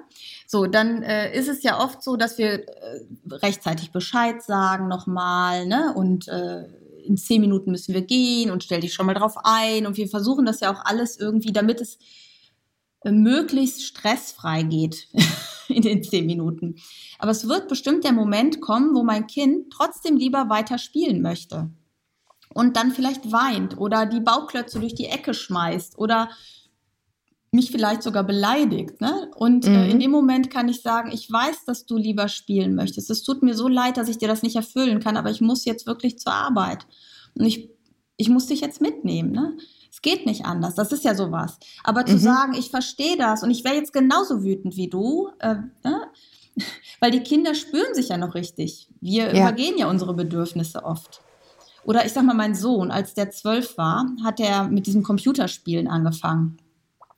So, dann äh, ist es ja oft so, dass wir äh, rechtzeitig Bescheid sagen nochmal, ne? Und äh, in zehn Minuten müssen wir gehen und stell dich schon mal drauf ein. Und wir versuchen das ja auch alles irgendwie, damit es äh, möglichst stressfrei geht in den zehn Minuten. Aber es wird bestimmt der Moment kommen, wo mein Kind trotzdem lieber weiter spielen möchte. Und dann vielleicht weint oder die Bauklötze durch die Ecke schmeißt oder mich vielleicht sogar beleidigt. Ne? Und äh, Mhm. in dem Moment kann ich sagen, ich weiß, dass du lieber spielen möchtest. Es tut mir so leid, dass ich dir das nicht erfüllen kann, aber ich muss jetzt wirklich zur Arbeit. Und ich, ich muss dich jetzt mitnehmen. Ne? Es geht nicht anders. Das ist ja sowas. Aber zu Mhm. sagen, ich verstehe das und ich wäre jetzt genauso wütend wie du, äh, ne? weil die Kinder spüren sich ja noch richtig. Wir Ja. übergehen ja unsere Bedürfnisse oft. Oder ich sag mal, mein Sohn, als der zwölf war, hat er mit diesem Computerspielen angefangen.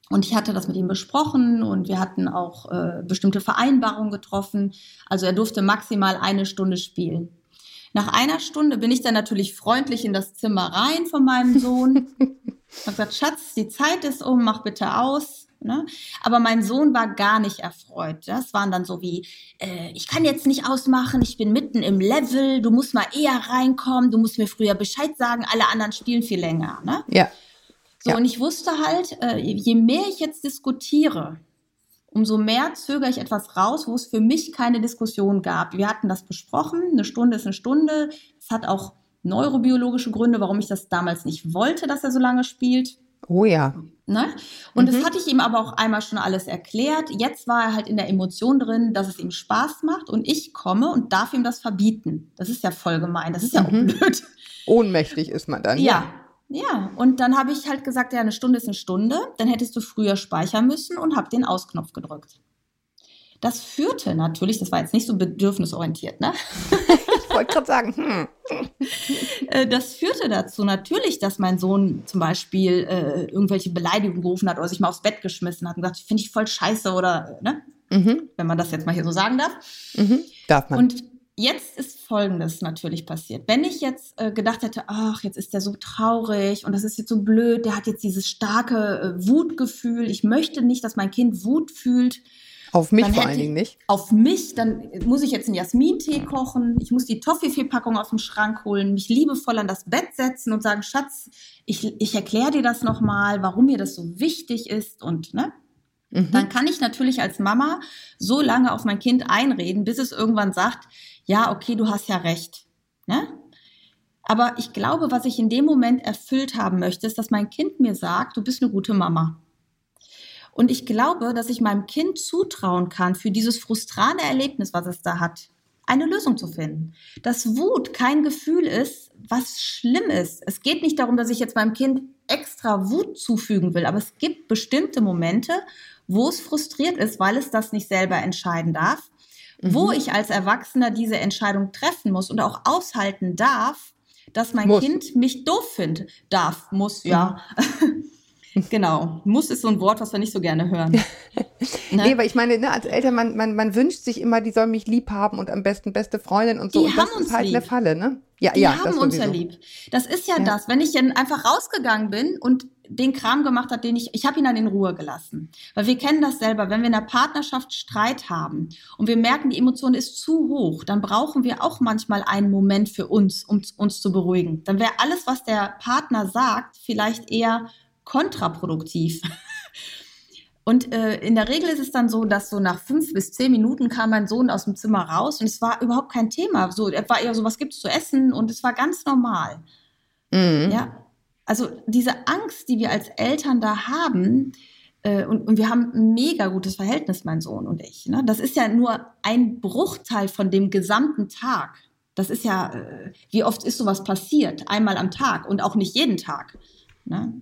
Und ich hatte das mit ihm besprochen und wir hatten auch äh, bestimmte Vereinbarungen getroffen. Also er durfte maximal eine Stunde spielen. Nach einer Stunde bin ich dann natürlich freundlich in das Zimmer rein von meinem Sohn. Hab gesagt, Schatz, die Zeit ist um, mach bitte aus. Ne? Aber mein Sohn war gar nicht erfreut. Das waren dann so wie, äh, ich kann jetzt nicht ausmachen, ich bin mitten im Level, du musst mal eher reinkommen, du musst mir früher Bescheid sagen, alle anderen spielen viel länger. Ne? Ja. So, Ja. und ich wusste halt, äh, je mehr ich jetzt diskutiere, umso mehr zögere ich etwas raus, wo es für mich keine Diskussion gab. Wir hatten das besprochen, eine Stunde ist eine Stunde. Es hat auch neurobiologische Gründe, warum ich das damals nicht wollte, dass er so lange spielt. Oh ja. Ne? Und Mhm. das hatte ich ihm aber auch einmal schon alles erklärt. Jetzt war er halt in der Emotion drin, dass es ihm Spaß macht und ich komme und darf ihm das verbieten. Das ist ja voll gemein. Das ist ja auch Mhm. blöd. Ohnmächtig ist man dann. Ja. Ja, und dann habe ich halt gesagt, ja, eine Stunde ist eine Stunde, dann hättest du früher speichern müssen und habe den Ausknopf gedrückt. Das führte natürlich, das war jetzt nicht so bedürfnisorientiert, ne? Ich wollte gerade sagen, hm. Äh, Das führte dazu natürlich, dass mein Sohn zum Beispiel äh, irgendwelche Beleidigungen gerufen hat oder sich mal aufs Bett geschmissen hat und gesagt, finde ich voll scheiße oder, äh, ne? Mhm. Wenn man das jetzt mal hier so sagen darf. Mhm. Darf man. Und jetzt ist Folgendes natürlich passiert. Wenn ich jetzt äh, gedacht hätte, ach, jetzt ist der so traurig und das ist jetzt so blöd, der hat jetzt dieses starke äh, Wutgefühl, ich möchte nicht, dass mein Kind Wut fühlt. Auf mich Dann vor allen Dingen nicht. Auf mich, dann muss ich jetzt einen Jasmintee kochen, ich muss die Toffifee-Packung aus dem Schrank holen, mich liebevoll an das Bett setzen und sagen, Schatz, ich, ich erkläre dir das nochmal, warum mir das so wichtig ist und, ne? Mhm. Dann kann ich natürlich als Mama so lange auf mein Kind einreden, bis es irgendwann sagt, ja, okay, du hast ja recht. Ne? Aber ich glaube, was ich in dem Moment erfüllt haben möchte, ist, dass mein Kind mir sagt, du bist eine gute Mama. Und ich glaube, dass ich meinem Kind zutrauen kann, für dieses frustrane Erlebnis, was es da hat, eine Lösung zu finden. Dass Wut kein Gefühl ist, was schlimm ist. Es geht nicht darum, dass ich jetzt meinem Kind extra Wut zufügen will, aber es gibt bestimmte Momente, wo es frustriert ist, weil es das nicht selber entscheiden darf, wo ich als Erwachsener diese Entscheidung treffen muss und auch aushalten darf, dass mein Muss. Kind mich doof findet. Darf, muss, ja. genau. Muss ist so ein Wort, was wir nicht so gerne hören. Ne? Nee, weil ich meine, ne, als Eltern, man, man, man wünscht sich immer, die sollen mich lieb haben und am besten beste Freundin und so. Die und das haben uns ist halt lieb. eine Falle, ne? Ja, Die ja, haben das uns ja lieb. Das ist ja, Ja. das, wenn ich dann einfach rausgegangen bin und den Kram gemacht hat, den ich, ich habe ihn dann in Ruhe gelassen. Weil wir kennen das selber, wenn wir in der Partnerschaft Streit haben und wir merken, die Emotion ist zu hoch, dann brauchen wir auch manchmal einen Moment für uns, um uns zu beruhigen. Dann wäre alles, was der Partner sagt, vielleicht eher kontraproduktiv. Und äh, in der Regel ist es dann so, dass so nach fünf bis zehn Minuten kam mein Sohn aus dem Zimmer raus und es war überhaupt kein Thema. So, er war eher so, was gibt's zu essen? Und es war ganz normal. Mhm. Ja. Also diese Angst, die wir als Eltern da haben, äh, und, und wir haben ein mega gutes Verhältnis, mein Sohn und ich. Ne? Das ist ja nur ein Bruchteil von dem gesamten Tag. Das ist ja, äh, wie oft ist sowas passiert? Einmal am Tag und auch nicht jeden Tag. Ne?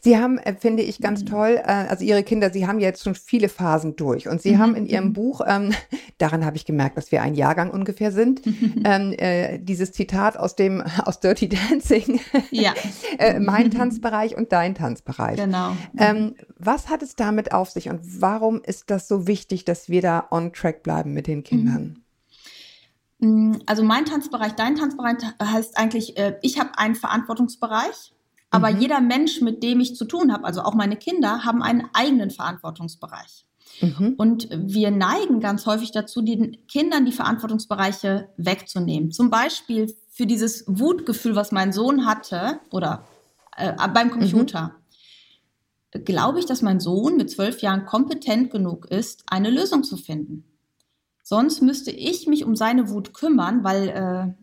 Sie haben, äh, finde ich, ganz Mhm. toll, äh, also Ihre Kinder, Sie haben jetzt schon viele Phasen durch und Sie Mhm, haben in Ihrem mhm. Buch, ähm, daran habe ich gemerkt, dass wir ein Jahrgang ungefähr sind, ähm, äh, dieses Zitat aus dem, aus Dirty Dancing, Ja, äh, mein Tanzbereich und dein Tanzbereich. genau. Ähm, was hat es damit auf sich und warum ist das so wichtig, dass wir da on track bleiben mit den Kindern? Mm, Also mein Tanzbereich, dein Tanzbereich heißt eigentlich, äh, ich habe einen Verantwortungsbereich, aber Mhm. jeder Mensch, mit dem ich zu tun habe, also auch meine Kinder, haben einen eigenen Verantwortungsbereich. Mhm. Und wir neigen ganz häufig dazu, den Kindern die Verantwortungsbereiche wegzunehmen. Zum Beispiel für dieses Wutgefühl, was mein Sohn hatte, oder äh, beim Computer. Glaube ich, dass mein Sohn mit zwölf Jahren kompetent genug ist, eine Lösung zu finden. Sonst müsste ich mich um seine Wut kümmern, weil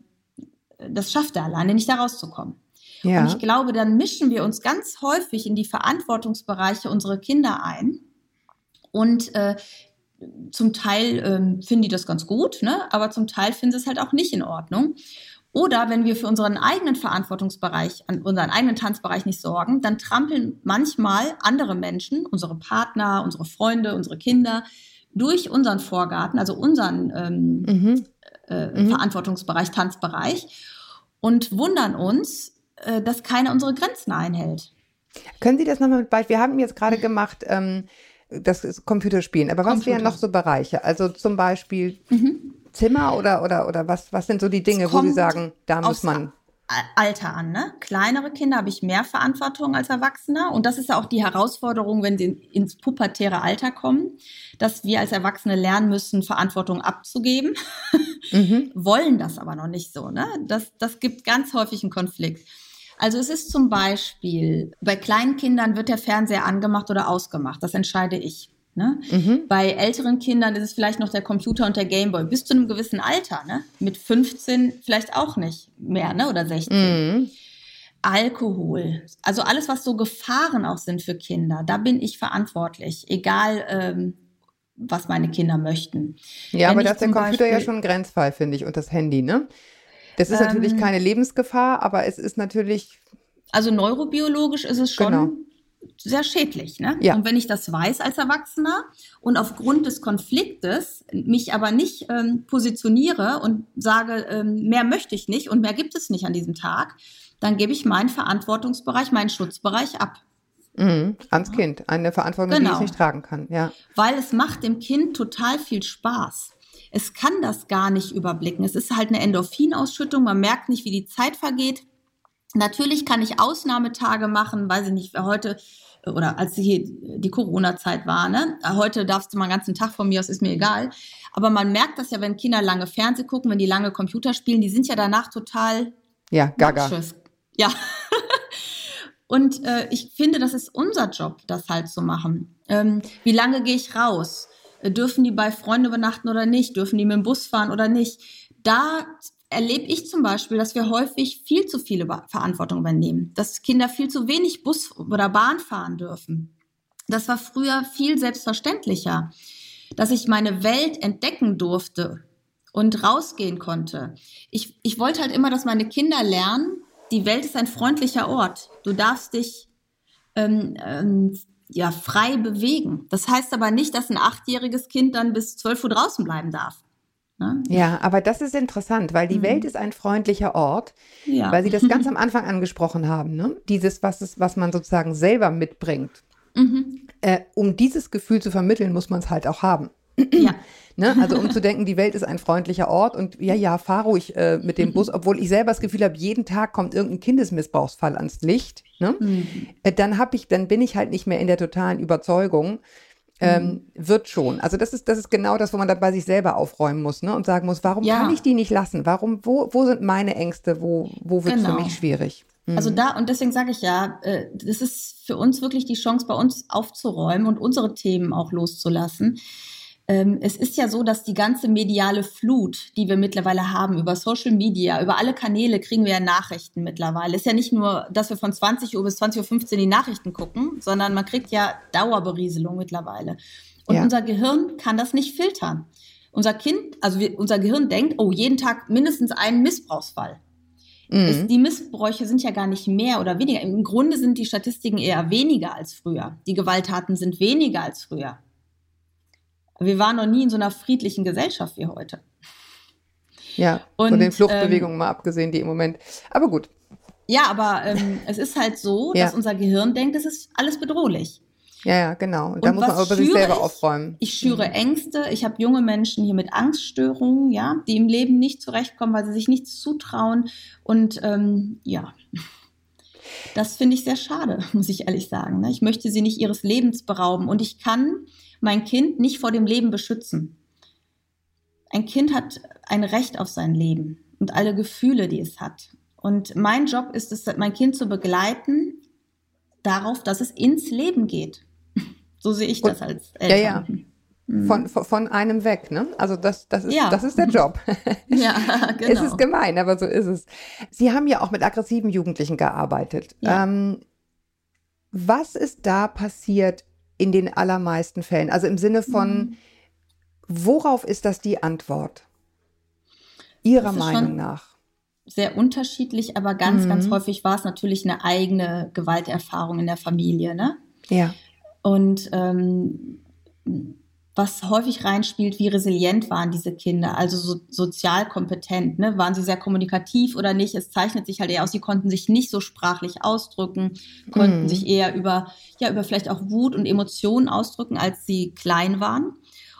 äh, das schafft er alleine nicht, da rauszukommen. Ja. Und ich glaube, dann mischen wir uns ganz häufig in die Verantwortungsbereiche unserer Kinder ein. Und äh, zum Teil ähm, finden die das ganz gut, ne? aber zum Teil finden sie es halt auch nicht in Ordnung. Oder wenn wir für unseren eigenen Verantwortungsbereich, an unseren eigenen Tanzbereich nicht sorgen, dann trampeln manchmal andere Menschen, unsere Partner, unsere Freunde, unsere Kinder, durch unseren Vorgarten, also unseren ähm, Mhm. äh, Mhm. Verantwortungsbereich, Tanzbereich und wundern uns, dass keiner unsere Grenzen einhält. Können Sie das nochmal mit Beispiel? Wir haben jetzt gerade gemacht, ähm, das ist Computerspielen, aber was wären Computer. noch so Bereiche? Also zum Beispiel Mhm. Zimmer oder, oder, oder was, was sind so die Dinge, wo Sie sagen, da muss man. Alter an, ne? Kleinere Kinder habe ich mehr Verantwortung als Erwachsener. Und das ist ja auch die Herausforderung, wenn sie in- ins pubertäre Alter kommen, dass wir als Erwachsene lernen müssen, Verantwortung abzugeben, Mhm. wollen das aber noch nicht so, ne? Das, das gibt ganz häufig einen Konflikt. Also es ist zum Beispiel, bei kleinen Kindern wird der Fernseher angemacht oder ausgemacht. Das entscheide ich. Ne? Mhm. Bei älteren Kindern ist es vielleicht noch der Computer und der Gameboy. Bis zu einem gewissen Alter, ne? Mit 15 vielleicht auch nicht mehr, ne? Oder 16. Mhm. Alkohol, also alles, was so Gefahren auch sind für Kinder, da bin ich verantwortlich, egal ähm, was meine Kinder möchten. Ja, Wenn aber da ist der Computer ja Beispiel- schon ein Grenzfall, finde ich, und das Handy, ne? Das ist natürlich Ähm, keine Lebensgefahr, aber es ist natürlich, Also neurobiologisch ist es schon Genau. sehr schädlich. Ne? Ja. Und wenn ich das weiß als Erwachsener und aufgrund des Konfliktes mich aber nicht ähm, positioniere und sage, ähm, mehr möchte ich nicht und mehr gibt es nicht an diesem Tag, dann gebe ich meinen Verantwortungsbereich, meinen Schutzbereich ab. mhm, ans Kind, eine Verantwortung, die es Genau. nicht tragen kann, ja. weil es macht dem Kind total viel Spaß. Es kann das gar nicht überblicken. Es ist halt eine Endorphinausschüttung. Man merkt nicht, wie die Zeit vergeht. Natürlich kann ich Ausnahmetage machen, weiß ich nicht, wer heute oder als hier die Corona-Zeit war, ne? Heute darfst du mal einen ganzen Tag von mir aus, ist mir egal. Aber man merkt das ja, wenn Kinder lange Fernseh gucken, wenn die lange Computer spielen, die sind ja danach total Ja, gaga. Matsches. Ja. Und äh, ich finde, das ist unser Job, das halt zu machen. Ähm, wie lange gehe ich raus? Dürfen die bei Freunden übernachten oder nicht? Dürfen die mit dem Bus fahren oder nicht? Da erlebe ich zum Beispiel, dass wir häufig viel zu viele Verantwortung übernehmen, dass Kinder viel zu wenig Bus oder Bahn fahren dürfen. Das war früher viel selbstverständlicher, dass ich meine Welt entdecken durfte und rausgehen konnte. Ich, ich wollte halt immer, dass meine Kinder lernen, die Welt ist ein freundlicher Ort. Du darfst dich ähm, ähm, ja, frei bewegen. Das heißt aber nicht, dass ein achtjähriges Kind dann bis 12 Uhr draußen bleiben darf. Ne? Ja, aber das ist interessant, weil die Mhm. Welt ist ein freundlicher Ort, Ja. weil Sie das ganz am Anfang angesprochen haben, ne? Dieses, was, es, was man sozusagen selber mitbringt. Mhm. Äh, um dieses Gefühl zu vermitteln, muss man es halt auch haben. Ja. Ne? Also um zu denken, die Welt ist ein freundlicher Ort und ja, ja, fahr ruhig äh, mit dem Bus, obwohl ich selber das Gefühl habe, jeden Tag kommt irgendein Kindesmissbrauchsfall ans Licht. Ne? Mhm. Äh, dann habe ich, dann bin ich halt nicht mehr in der totalen Überzeugung. Ähm, wird schon. Also das ist, das ist genau das, wo man dann bei sich selber aufräumen muss, ne? Und sagen muss, warum Ja. kann ich die nicht lassen? Warum, wo, wo sind meine Ängste? Wo, wo wird es Genau. für mich schwierig? Also da, und deswegen sage ich ja, äh, das ist für uns wirklich die Chance, bei uns aufzuräumen und unsere Themen auch loszulassen. Ähm, es ist ja so, dass die ganze mediale Flut, die wir mittlerweile haben, über Social Media, über alle Kanäle kriegen wir ja Nachrichten mittlerweile. Ist ja nicht nur, dass wir von 20 Uhr bis 20.15 Uhr die Nachrichten gucken, sondern man kriegt ja Dauerberieselung mittlerweile. Und Ja. unser Gehirn kann das nicht filtern. Unser Kind, also wir, unser Gehirn denkt, oh, jeden Tag mindestens einen Missbrauchsfall. Mhm. die Missbräuche sind ja gar nicht mehr oder weniger. Im Grunde sind die Statistiken eher weniger als früher. Die Gewalttaten sind weniger als früher. Wir waren noch nie in so einer friedlichen Gesellschaft wie heute. Ja, von Und, den Fluchtbewegungen mal abgesehen, die im Moment. Aber gut. Ja, aber ähm, es ist halt so, Ja. dass unser Gehirn denkt, es ist alles bedrohlich. Ja, ja, genau. Und da muss man aber sich selber ich? aufräumen. Ich schüre Ängste. Ich habe junge Menschen hier mit Angststörungen, ja, die im Leben nicht zurechtkommen, weil sie sich nichts zutrauen. Und ähm, ja, das finde ich sehr schade, muss ich ehrlich sagen. Ne? Ich möchte sie nicht ihres Lebens berauben und ich kann mein Kind nicht vor dem Leben beschützen. Ein Kind hat ein Recht auf sein Leben und alle Gefühle, die es hat. Und mein Job ist es, mein Kind zu begleiten darauf, dass es ins Leben geht. So sehe ich das als ja, Eltern. ja. Von, von, von einem weg, ne? Also das, das, ist, Ja. das ist der Job. Ja, genau. Es ist gemein, aber so ist es. Sie haben ja auch mit aggressiven Jugendlichen gearbeitet. Ja. Ähm, was ist da passiert in den allermeisten Fällen? Also im Sinne von, Mhm. worauf ist das die Antwort? Ihrer Meinung nach. Sehr unterschiedlich, aber ganz, Mhm. ganz häufig war es natürlich eine eigene Gewalterfahrung in der Familie. Ne? Ja. Und ähm, was häufig reinspielt, wie resilient waren diese Kinder, also so, sozial kompetent, ne? waren sie sehr kommunikativ oder nicht? Es zeichnet sich halt eher aus, sie konnten sich nicht so sprachlich ausdrücken, konnten Mhm. sich eher über, ja, über vielleicht auch Wut und Emotionen ausdrücken, als sie klein waren.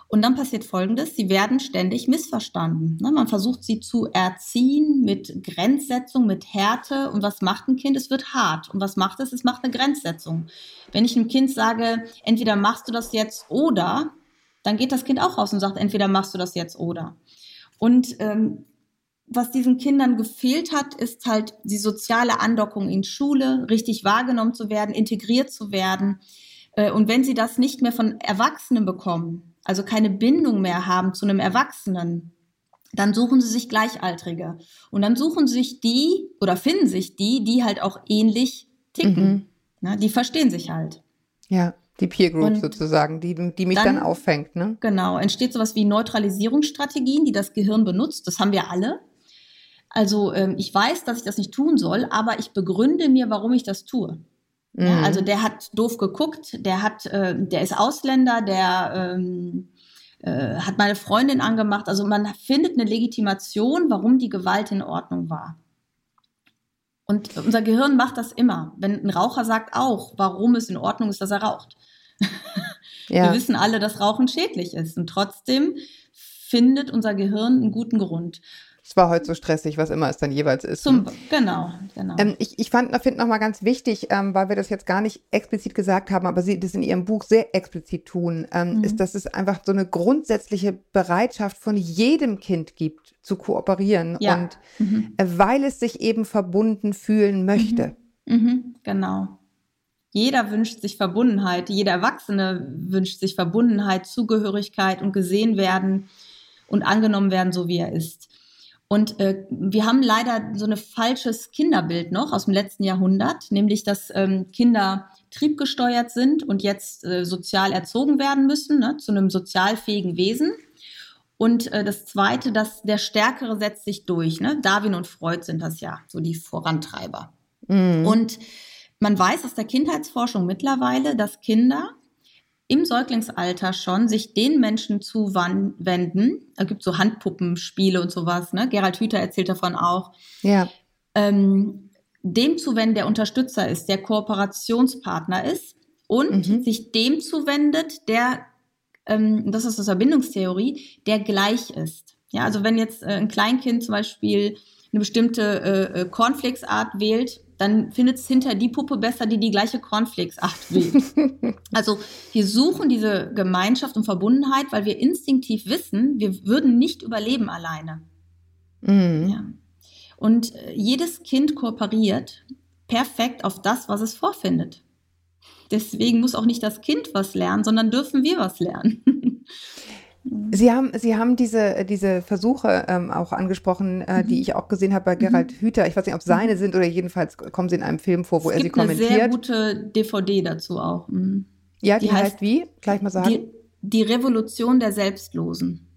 Und dann passiert Folgendes, sie werden ständig missverstanden. Ne? Man versucht sie zu erziehen mit Grenzsetzung, mit Härte. Und was macht ein Kind? Es wird hart. Und was macht es? Es macht eine Grenzsetzung. Wenn ich einem Kind sage, entweder machst du das jetzt oder, dann geht das Kind auch raus und sagt, entweder machst du das jetzt oder. Und ähm, was diesen Kindern gefehlt hat, ist halt die soziale Andockung in Schule, richtig wahrgenommen zu werden, integriert zu werden. Äh, Und wenn sie das nicht mehr von Erwachsenen bekommen, also keine Bindung mehr haben zu einem Erwachsenen, dann suchen sie sich Gleichaltrige. Und dann suchen sich die oder finden sich die, die halt auch ähnlich ticken. Mhm. Ne? Die verstehen sich halt. Ja. Die Peer Group Und sozusagen, die, die mich dann, dann- auffängt, ne? Genau, entsteht sowas wie Neutralisierungsstrategien, die das Gehirn benutzt. Das haben wir alle. Also ähm, ich weiß, dass ich das nicht tun soll, aber ich begründe mir, warum ich das tue. Ja, Mhm. also der hat doof geguckt, der hat, äh, der ist Ausländer, der ähm, äh, hat meine Freundin angemacht. Also man findet eine Legitimation, warum die Gewalt in Ordnung war. Und unser Gehirn macht das immer. Wenn ein Raucher sagt auch, warum es in Ordnung ist, dass er raucht. ja. Wir wissen alle, dass Rauchen schädlich ist. Und trotzdem findet unser Gehirn einen guten Grund. Es war heute so stressig, was immer es dann jeweils ist. Zum, ne? genau, genau. Ähm, ich ich fand, finde noch mal ganz wichtig, ähm, weil wir das jetzt gar nicht explizit gesagt haben, aber Sie das in Ihrem Buch sehr explizit tun, ähm, Mhm. ist, dass es einfach so eine grundsätzliche Bereitschaft von jedem Kind gibt, zu kooperieren Ja. und mhm. äh, weil es sich eben verbunden fühlen möchte. Mhm, genau. Jeder wünscht sich Verbundenheit, jeder Erwachsene wünscht sich Verbundenheit, Zugehörigkeit und gesehen werden und angenommen werden, so wie er ist. Und äh, wir haben leider so ein falsches Kinderbild noch aus dem letzten Jahrhundert, nämlich dass ähm, Kinder triebgesteuert sind und jetzt äh, sozial erzogen werden müssen, ne, zu einem sozialfähigen Wesen. Und äh, das Zweite, dass der Stärkere setzt sich durch. Ne? Darwin und Freud sind das ja, so die Vorantreiber. Mhm. Und man weiß aus der Kindheitsforschung mittlerweile, dass Kinder im Säuglingsalter schon sich den Menschen zuwenden. Es gibt so Handpuppenspiele und sowas. Ne? Gerald Hüther erzählt davon auch. Ja. Ähm, dem zuwenden, der Unterstützer ist, der Kooperationspartner ist und Mhm. sich dem zuwendet, der, ähm, das ist aus der Bindungstheorie, der gleich ist. Ja, also wenn jetzt äh, ein Kleinkind zum Beispiel eine bestimmte äh, äh, Cornflakes-Art wählt, dann findet es hinter die Puppe besser, die die gleiche Cornflakes-Art wählt. also wir suchen diese Gemeinschaft und Verbundenheit, weil wir instinktiv wissen, wir würden nicht überleben alleine. Mhm. Ja. Und äh, jedes Kind kooperiert perfekt auf das, was es vorfindet. Deswegen muss auch nicht das Kind was lernen, sondern dürfen wir was lernen. Sie haben, Sie haben diese, diese Versuche ähm, auch angesprochen, äh, die Mhm. ich auch gesehen habe bei Gerald Hüther. Ich weiß nicht, ob es seine sind oder jedenfalls kommen sie in einem Film vor, wo es er sie gibt eine sehr kommentiert. gute DVD dazu auch. Mhm. Ja, die, die heißt, heißt- wie? Gleich mal sagen. Die, die Revolution der Selbstlosen.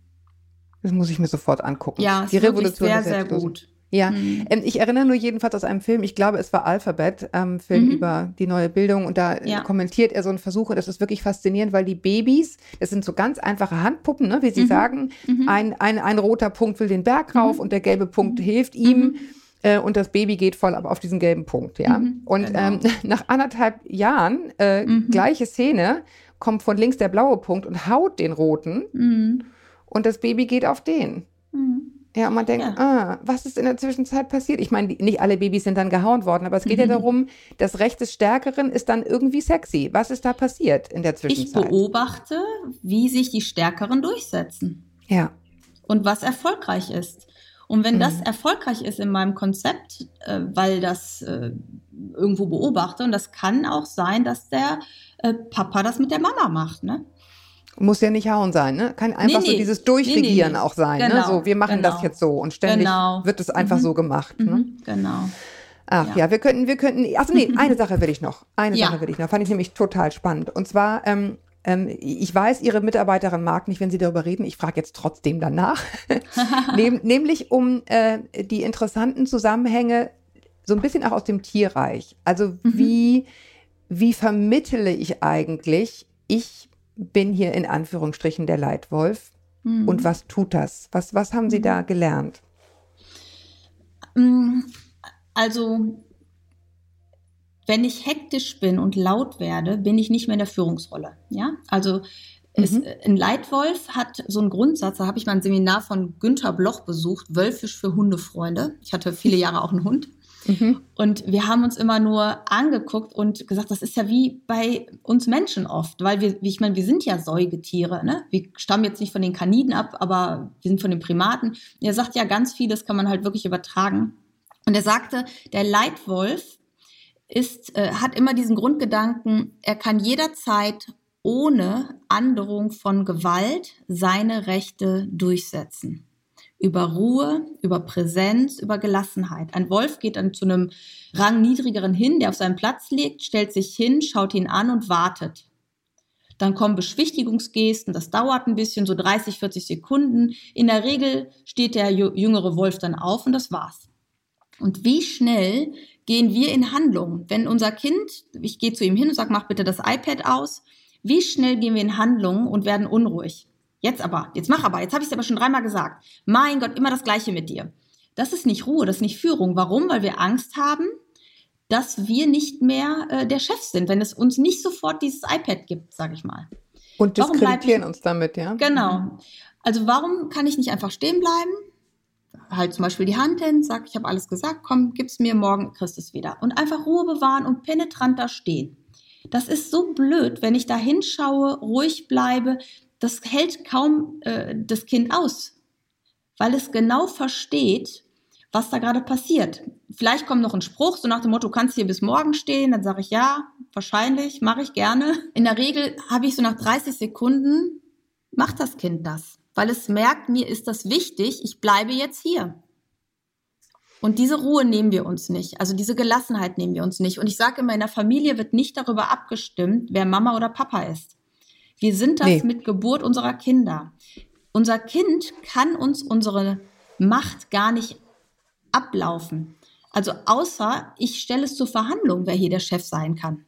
das muss ich mir sofort angucken. Ja, es die ist Revolution sehr, der sehr gut. Ja, Mhm. ähm, ich erinnere nur jedenfalls aus einem Film, ich glaube, es war Alphabet, ähm, Film Mhm. über die neue Bildung und da äh, Ja. kommentiert er so einen Versuch und das ist wirklich faszinierend, weil die Babys, das sind so ganz einfache Handpuppen, ne, wie Sie Mhm. sagen, Mhm. ein, ein, ein roter Punkt will den Berg rauf Mhm. und der gelbe Punkt hilft ihm. Äh, und das Baby geht voll ab auf diesen gelben Punkt, ja. Mhm, und genau. ähm, nach anderthalb Jahren, äh, Mhm. gleiche Szene, kommt von links der blaue Punkt und haut den roten Mhm. und das Baby geht auf den. Ja, und man denkt, ah, was ist in der Zwischenzeit passiert? Ich meine, nicht alle Babys sind dann gehauen worden, aber es geht ja Mhm. darum, das Recht des Stärkeren ist dann irgendwie sexy. Was ist da passiert in der Ich Zwischenzeit? beobachte, wie sich die Stärkeren durchsetzen. Ja. und was erfolgreich ist. Und wenn das Mhm. erfolgreich ist in meinem Konzept, äh, weil das äh, irgendwo beobachte, und das kann auch sein, dass der äh, Papa das mit der Mama macht, ne? Muss ja nicht hauen sein, ne? Kann einfach Nee, so nee. dieses Durchregieren nee, auch sein, ne? Genau, So, wir machen das genau. jetzt so und ständig Genau. wird es einfach Mhm. so gemacht, ne? Mhm, genau. Ach ja. Ja. wir könnten, wir könnten, ach nee, eine Sache will ich noch. Eine Ja. Sache will ich noch. Fand ich nämlich total spannend. Und zwar, ähm, ähm, ich weiß, Ihre Mitarbeiterin mag nicht, wenn Sie darüber reden. Ich frage jetzt trotzdem danach. Nämlich um äh, die interessanten Zusammenhänge, so ein bisschen auch aus dem Tierreich. Also wie, wie vermittele ich eigentlich, ich bin hier in Anführungsstrichen der Leitwolf. Mhm. Und was tut das? Was, was haben Sie da gelernt? Mm, Also, wenn ich hektisch bin und laut werde, bin ich nicht mehr in der Führungsrolle. Ja, also es, Mhm. ein Leitwolf hat so einen Grundsatz. Da habe ich mal ein Seminar von Günther Bloch besucht, Wölfisch für Hundefreunde. Ich hatte viele Jahre auch einen Hund. Mhm. Und wir haben uns immer nur angeguckt und gesagt, das ist ja wie bei uns Menschen oft, weil wir, wie ich meine, wir sind ja Säugetiere, ne? Wir stammen jetzt nicht von den Kaniden ab, aber wir sind von den Primaten. Er sagt ja ganz viel, das kann man halt wirklich übertragen. Und er sagte, der Leitwolf ist, äh, hat immer diesen Grundgedanken, er kann jederzeit ohne Anderung von Gewalt seine Rechte durchsetzen über Ruhe, über Präsenz, über Gelassenheit. Ein Wolf geht dann zu einem Rang niedrigeren hin, der auf seinem Platz liegt, stellt sich hin, schaut ihn an und wartet. Dann kommen Beschwichtigungsgesten, das dauert ein bisschen, so 30, 40 Sekunden. In der Regel steht der jü- jüngere Wolf dann auf und das war's. Und wie schnell gehen wir in Handlung? Wenn unser Kind, ich gehe zu ihm hin und sage, mach bitte das iPad aus, wie schnell gehen wir in Handlung und werden unruhig? Jetzt aber, jetzt mach aber, jetzt habe ich es aber schon dreimal gesagt. Mein Gott, immer das Gleiche mit dir. Das ist nicht Ruhe, das ist nicht Führung. Warum? Weil wir Angst haben, dass wir nicht mehr äh, der Chef sind, wenn es uns nicht sofort dieses iPad gibt, sage ich mal. Und diskreditieren uns damit, ja? Genau. Also warum kann ich nicht einfach stehen bleiben? halt zum Beispiel die Hand hin, sag, ich habe alles gesagt, komm, gib's mir, morgen kriegst es wieder. Und einfach Ruhe bewahren und penetrant da stehen. Das ist so blöd, wenn ich da hinschaue, ruhig bleibe. Das hält kaum äh, das Kind aus, weil es genau versteht, was da gerade passiert. Vielleicht kommt noch ein Spruch, so nach dem Motto, kannst hier bis morgen stehen? Dann sage ich ja, wahrscheinlich, mache ich gerne. In der Regel habe ich so nach 30 Sekunden, macht das Kind das, weil es merkt, mir ist das wichtig, ich bleibe jetzt hier. Und diese Ruhe nehmen wir uns nicht. Also diese Gelassenheit nehmen wir uns nicht. Und ich sage immer, in der Familie wird nicht darüber abgestimmt, wer Mama oder Papa ist. Wir sind das nee. mit Geburt unserer Kinder. Unser Kind kann uns unsere Macht gar nicht ablaufen. Also außer ich stelle es zur Verhandlung, wer hier der Chef sein kann.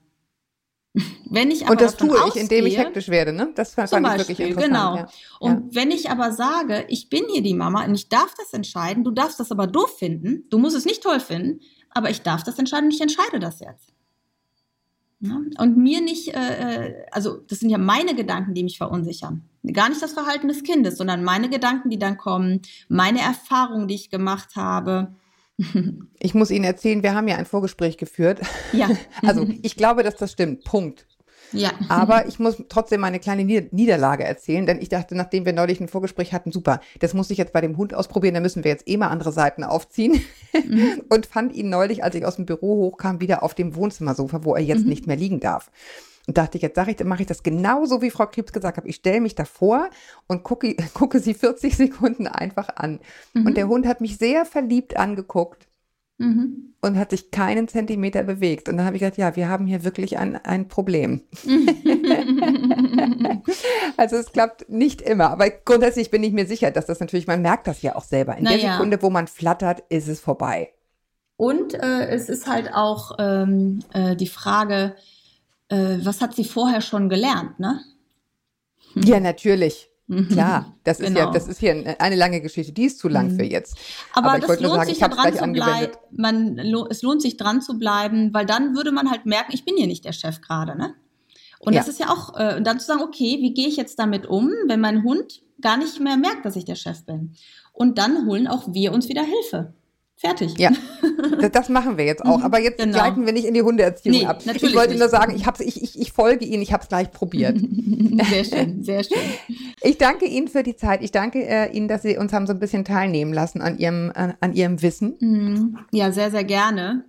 Wenn ich aber und das tue ich, ausgehe, indem ich hektisch werde, ne? Das fand ich Beispiel, wirklich interessant. Genau. Ja. Und ja. wenn ich aber sage, ich bin hier die Mama und ich darf das entscheiden, du darfst das aber doof finden, du musst es nicht toll finden, aber ich darf das entscheiden und ich entscheide das jetzt. Ja? Und mir nicht, äh, äh, also das sind ja meine Gedanken, die mich verunsichern. Gar nicht das Verhalten des Kindes, sondern meine Gedanken, die dann kommen, meine Erfahrungen, die ich gemacht habe. Ich muss Ihnen erzählen, wir haben ja ein Vorgespräch geführt. Ja. Also ich glaube, dass das stimmt. Punkt. Ja. Aber ich muss trotzdem meine kleine Niederlage erzählen, denn ich dachte, nachdem wir neulich ein Vorgespräch hatten, super, das muss ich jetzt bei dem Hund ausprobieren, da müssen wir jetzt eh mal andere Seiten aufziehen. Mhm. Und fand ihn neulich, als ich aus dem Büro hochkam, wieder auf dem Wohnzimmersofa, wo er jetzt mhm. nicht mehr liegen darf. Und dachte ich, jetzt sage ich, mache ich das genauso, wie Frau Krebs gesagt hat. Ich stelle mich davor und gucke, gucke sie 40 Sekunden einfach an. Mhm. Und der Hund hat mich sehr verliebt angeguckt mhm. und hat sich keinen Zentimeter bewegt. Und dann habe ich gesagt, ja, wir haben hier wirklich ein, ein Problem. also es klappt nicht immer. Aber grundsätzlich bin ich mir sicher, dass das natürlich, man merkt das ja auch selber. In Na der ja. Sekunde, wo man flattert, ist es vorbei. Und äh, es ist halt auch ähm, äh, die Frage, äh, was hat sie vorher schon gelernt, ne? Ja, natürlich. Mhm. Klar, das genau. ist ja, genau. das ist hier eine lange Geschichte, die ist zu lang für mhm. jetzt. Aber, Aber das lohnt sagen, sich ja dran zu bleiben. Man, es lohnt sich dran zu bleiben, weil dann würde man halt merken, ich bin hier nicht der Chef gerade, ne? Und ja. das ist ja auch, äh, dann zu sagen, okay, wie gehe ich jetzt damit um, wenn mein Hund gar nicht mehr merkt, dass ich der Chef bin? Und dann holen auch wir uns wieder Hilfe. Fertig. Ja, das machen wir jetzt auch. Mhm, Aber jetzt genau. gleiten wir nicht in die Hundeerziehung nee, ab. Ich wollte nicht. nur sagen, ich, hab's, ich, ich, ich folge Ihnen, ich habe es gleich probiert. Sehr schön, sehr schön. Ich danke Ihnen für die Zeit. Ich danke äh, Ihnen, dass Sie uns haben so ein bisschen teilnehmen lassen an Ihrem, an, an Ihrem Wissen. Mhm. Ja, sehr, sehr gerne.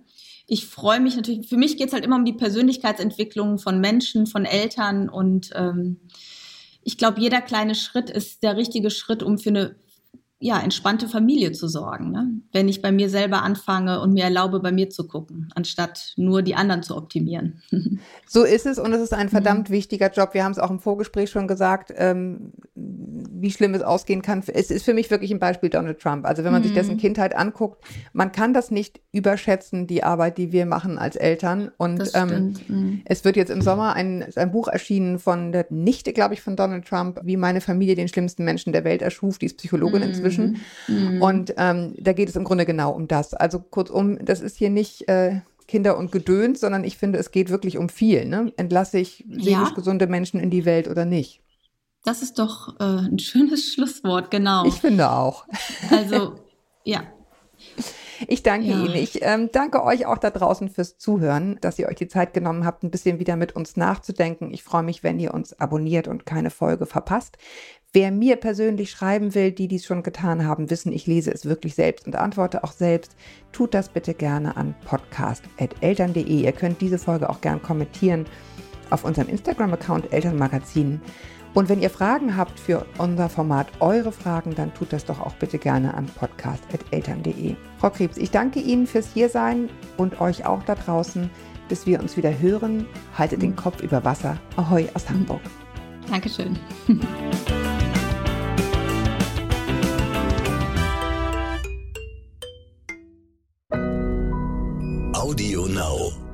Ich freue mich natürlich, für mich geht es halt immer um die Persönlichkeitsentwicklung von Menschen, von Eltern und ähm, ich glaube, jeder kleine Schritt ist der richtige Schritt, um für eine ja, entspannte Familie zu sorgen, ne? wenn ich bei mir selber anfange und mir erlaube, bei mir zu gucken, anstatt nur die anderen zu optimieren. so ist es und es ist ein mhm. verdammt mhm. wichtiger Job. Wir haben es auch im Vorgespräch schon gesagt, ähm, wie schlimm es ausgehen kann. Es ist für mich wirklich ein Beispiel Donald Trump. Also wenn man mhm. sich dessen Kindheit anguckt, man kann das nicht überschätzen, die Arbeit, die wir machen als Eltern. Und ähm, mhm. es wird jetzt im Sommer ein, ein Buch erschienen von der Nichte, glaube ich, von Donald Trump, wie meine Familie den schlimmsten Menschen der Welt erschuf. Die ist Psychologin inzwischen inzwischen. Mhm. Und ähm, da geht es im Grunde genau um das. Also kurzum, das ist hier nicht äh, Kinder und Gedöns, sondern ich finde, es geht wirklich um viel. Ne? Entlasse ich seelisch ja. gesunde Menschen in die Welt oder nicht? Das ist doch äh, ein schönes Schlusswort, genau. Ich finde auch. Also, ja. Ich danke ja. Ihnen. Ich ähm, danke euch auch da draußen fürs Zuhören, dass ihr euch die Zeit genommen habt, ein bisschen wieder mit uns nachzudenken. Ich freue mich, wenn ihr uns abonniert und keine Folge verpasst. Wer mir persönlich schreiben will, die dies schon getan haben, wissen, ich lese es wirklich selbst und antworte auch selbst. Tut das bitte gerne an podcast.eltern.de. Ihr könnt diese Folge auch gern kommentieren auf unserem Instagram-Account Elternmagazin. Und wenn ihr Fragen habt für unser Format, eure Fragen, dann tut das doch auch bitte gerne an podcast.eltern.de. Frau Krebs, ich danke Ihnen fürs Hiersein und euch auch da draußen. Bis wir uns wieder hören, haltet den Kopf über Wasser. Ahoi aus Hamburg. Dankeschön. Audio Now.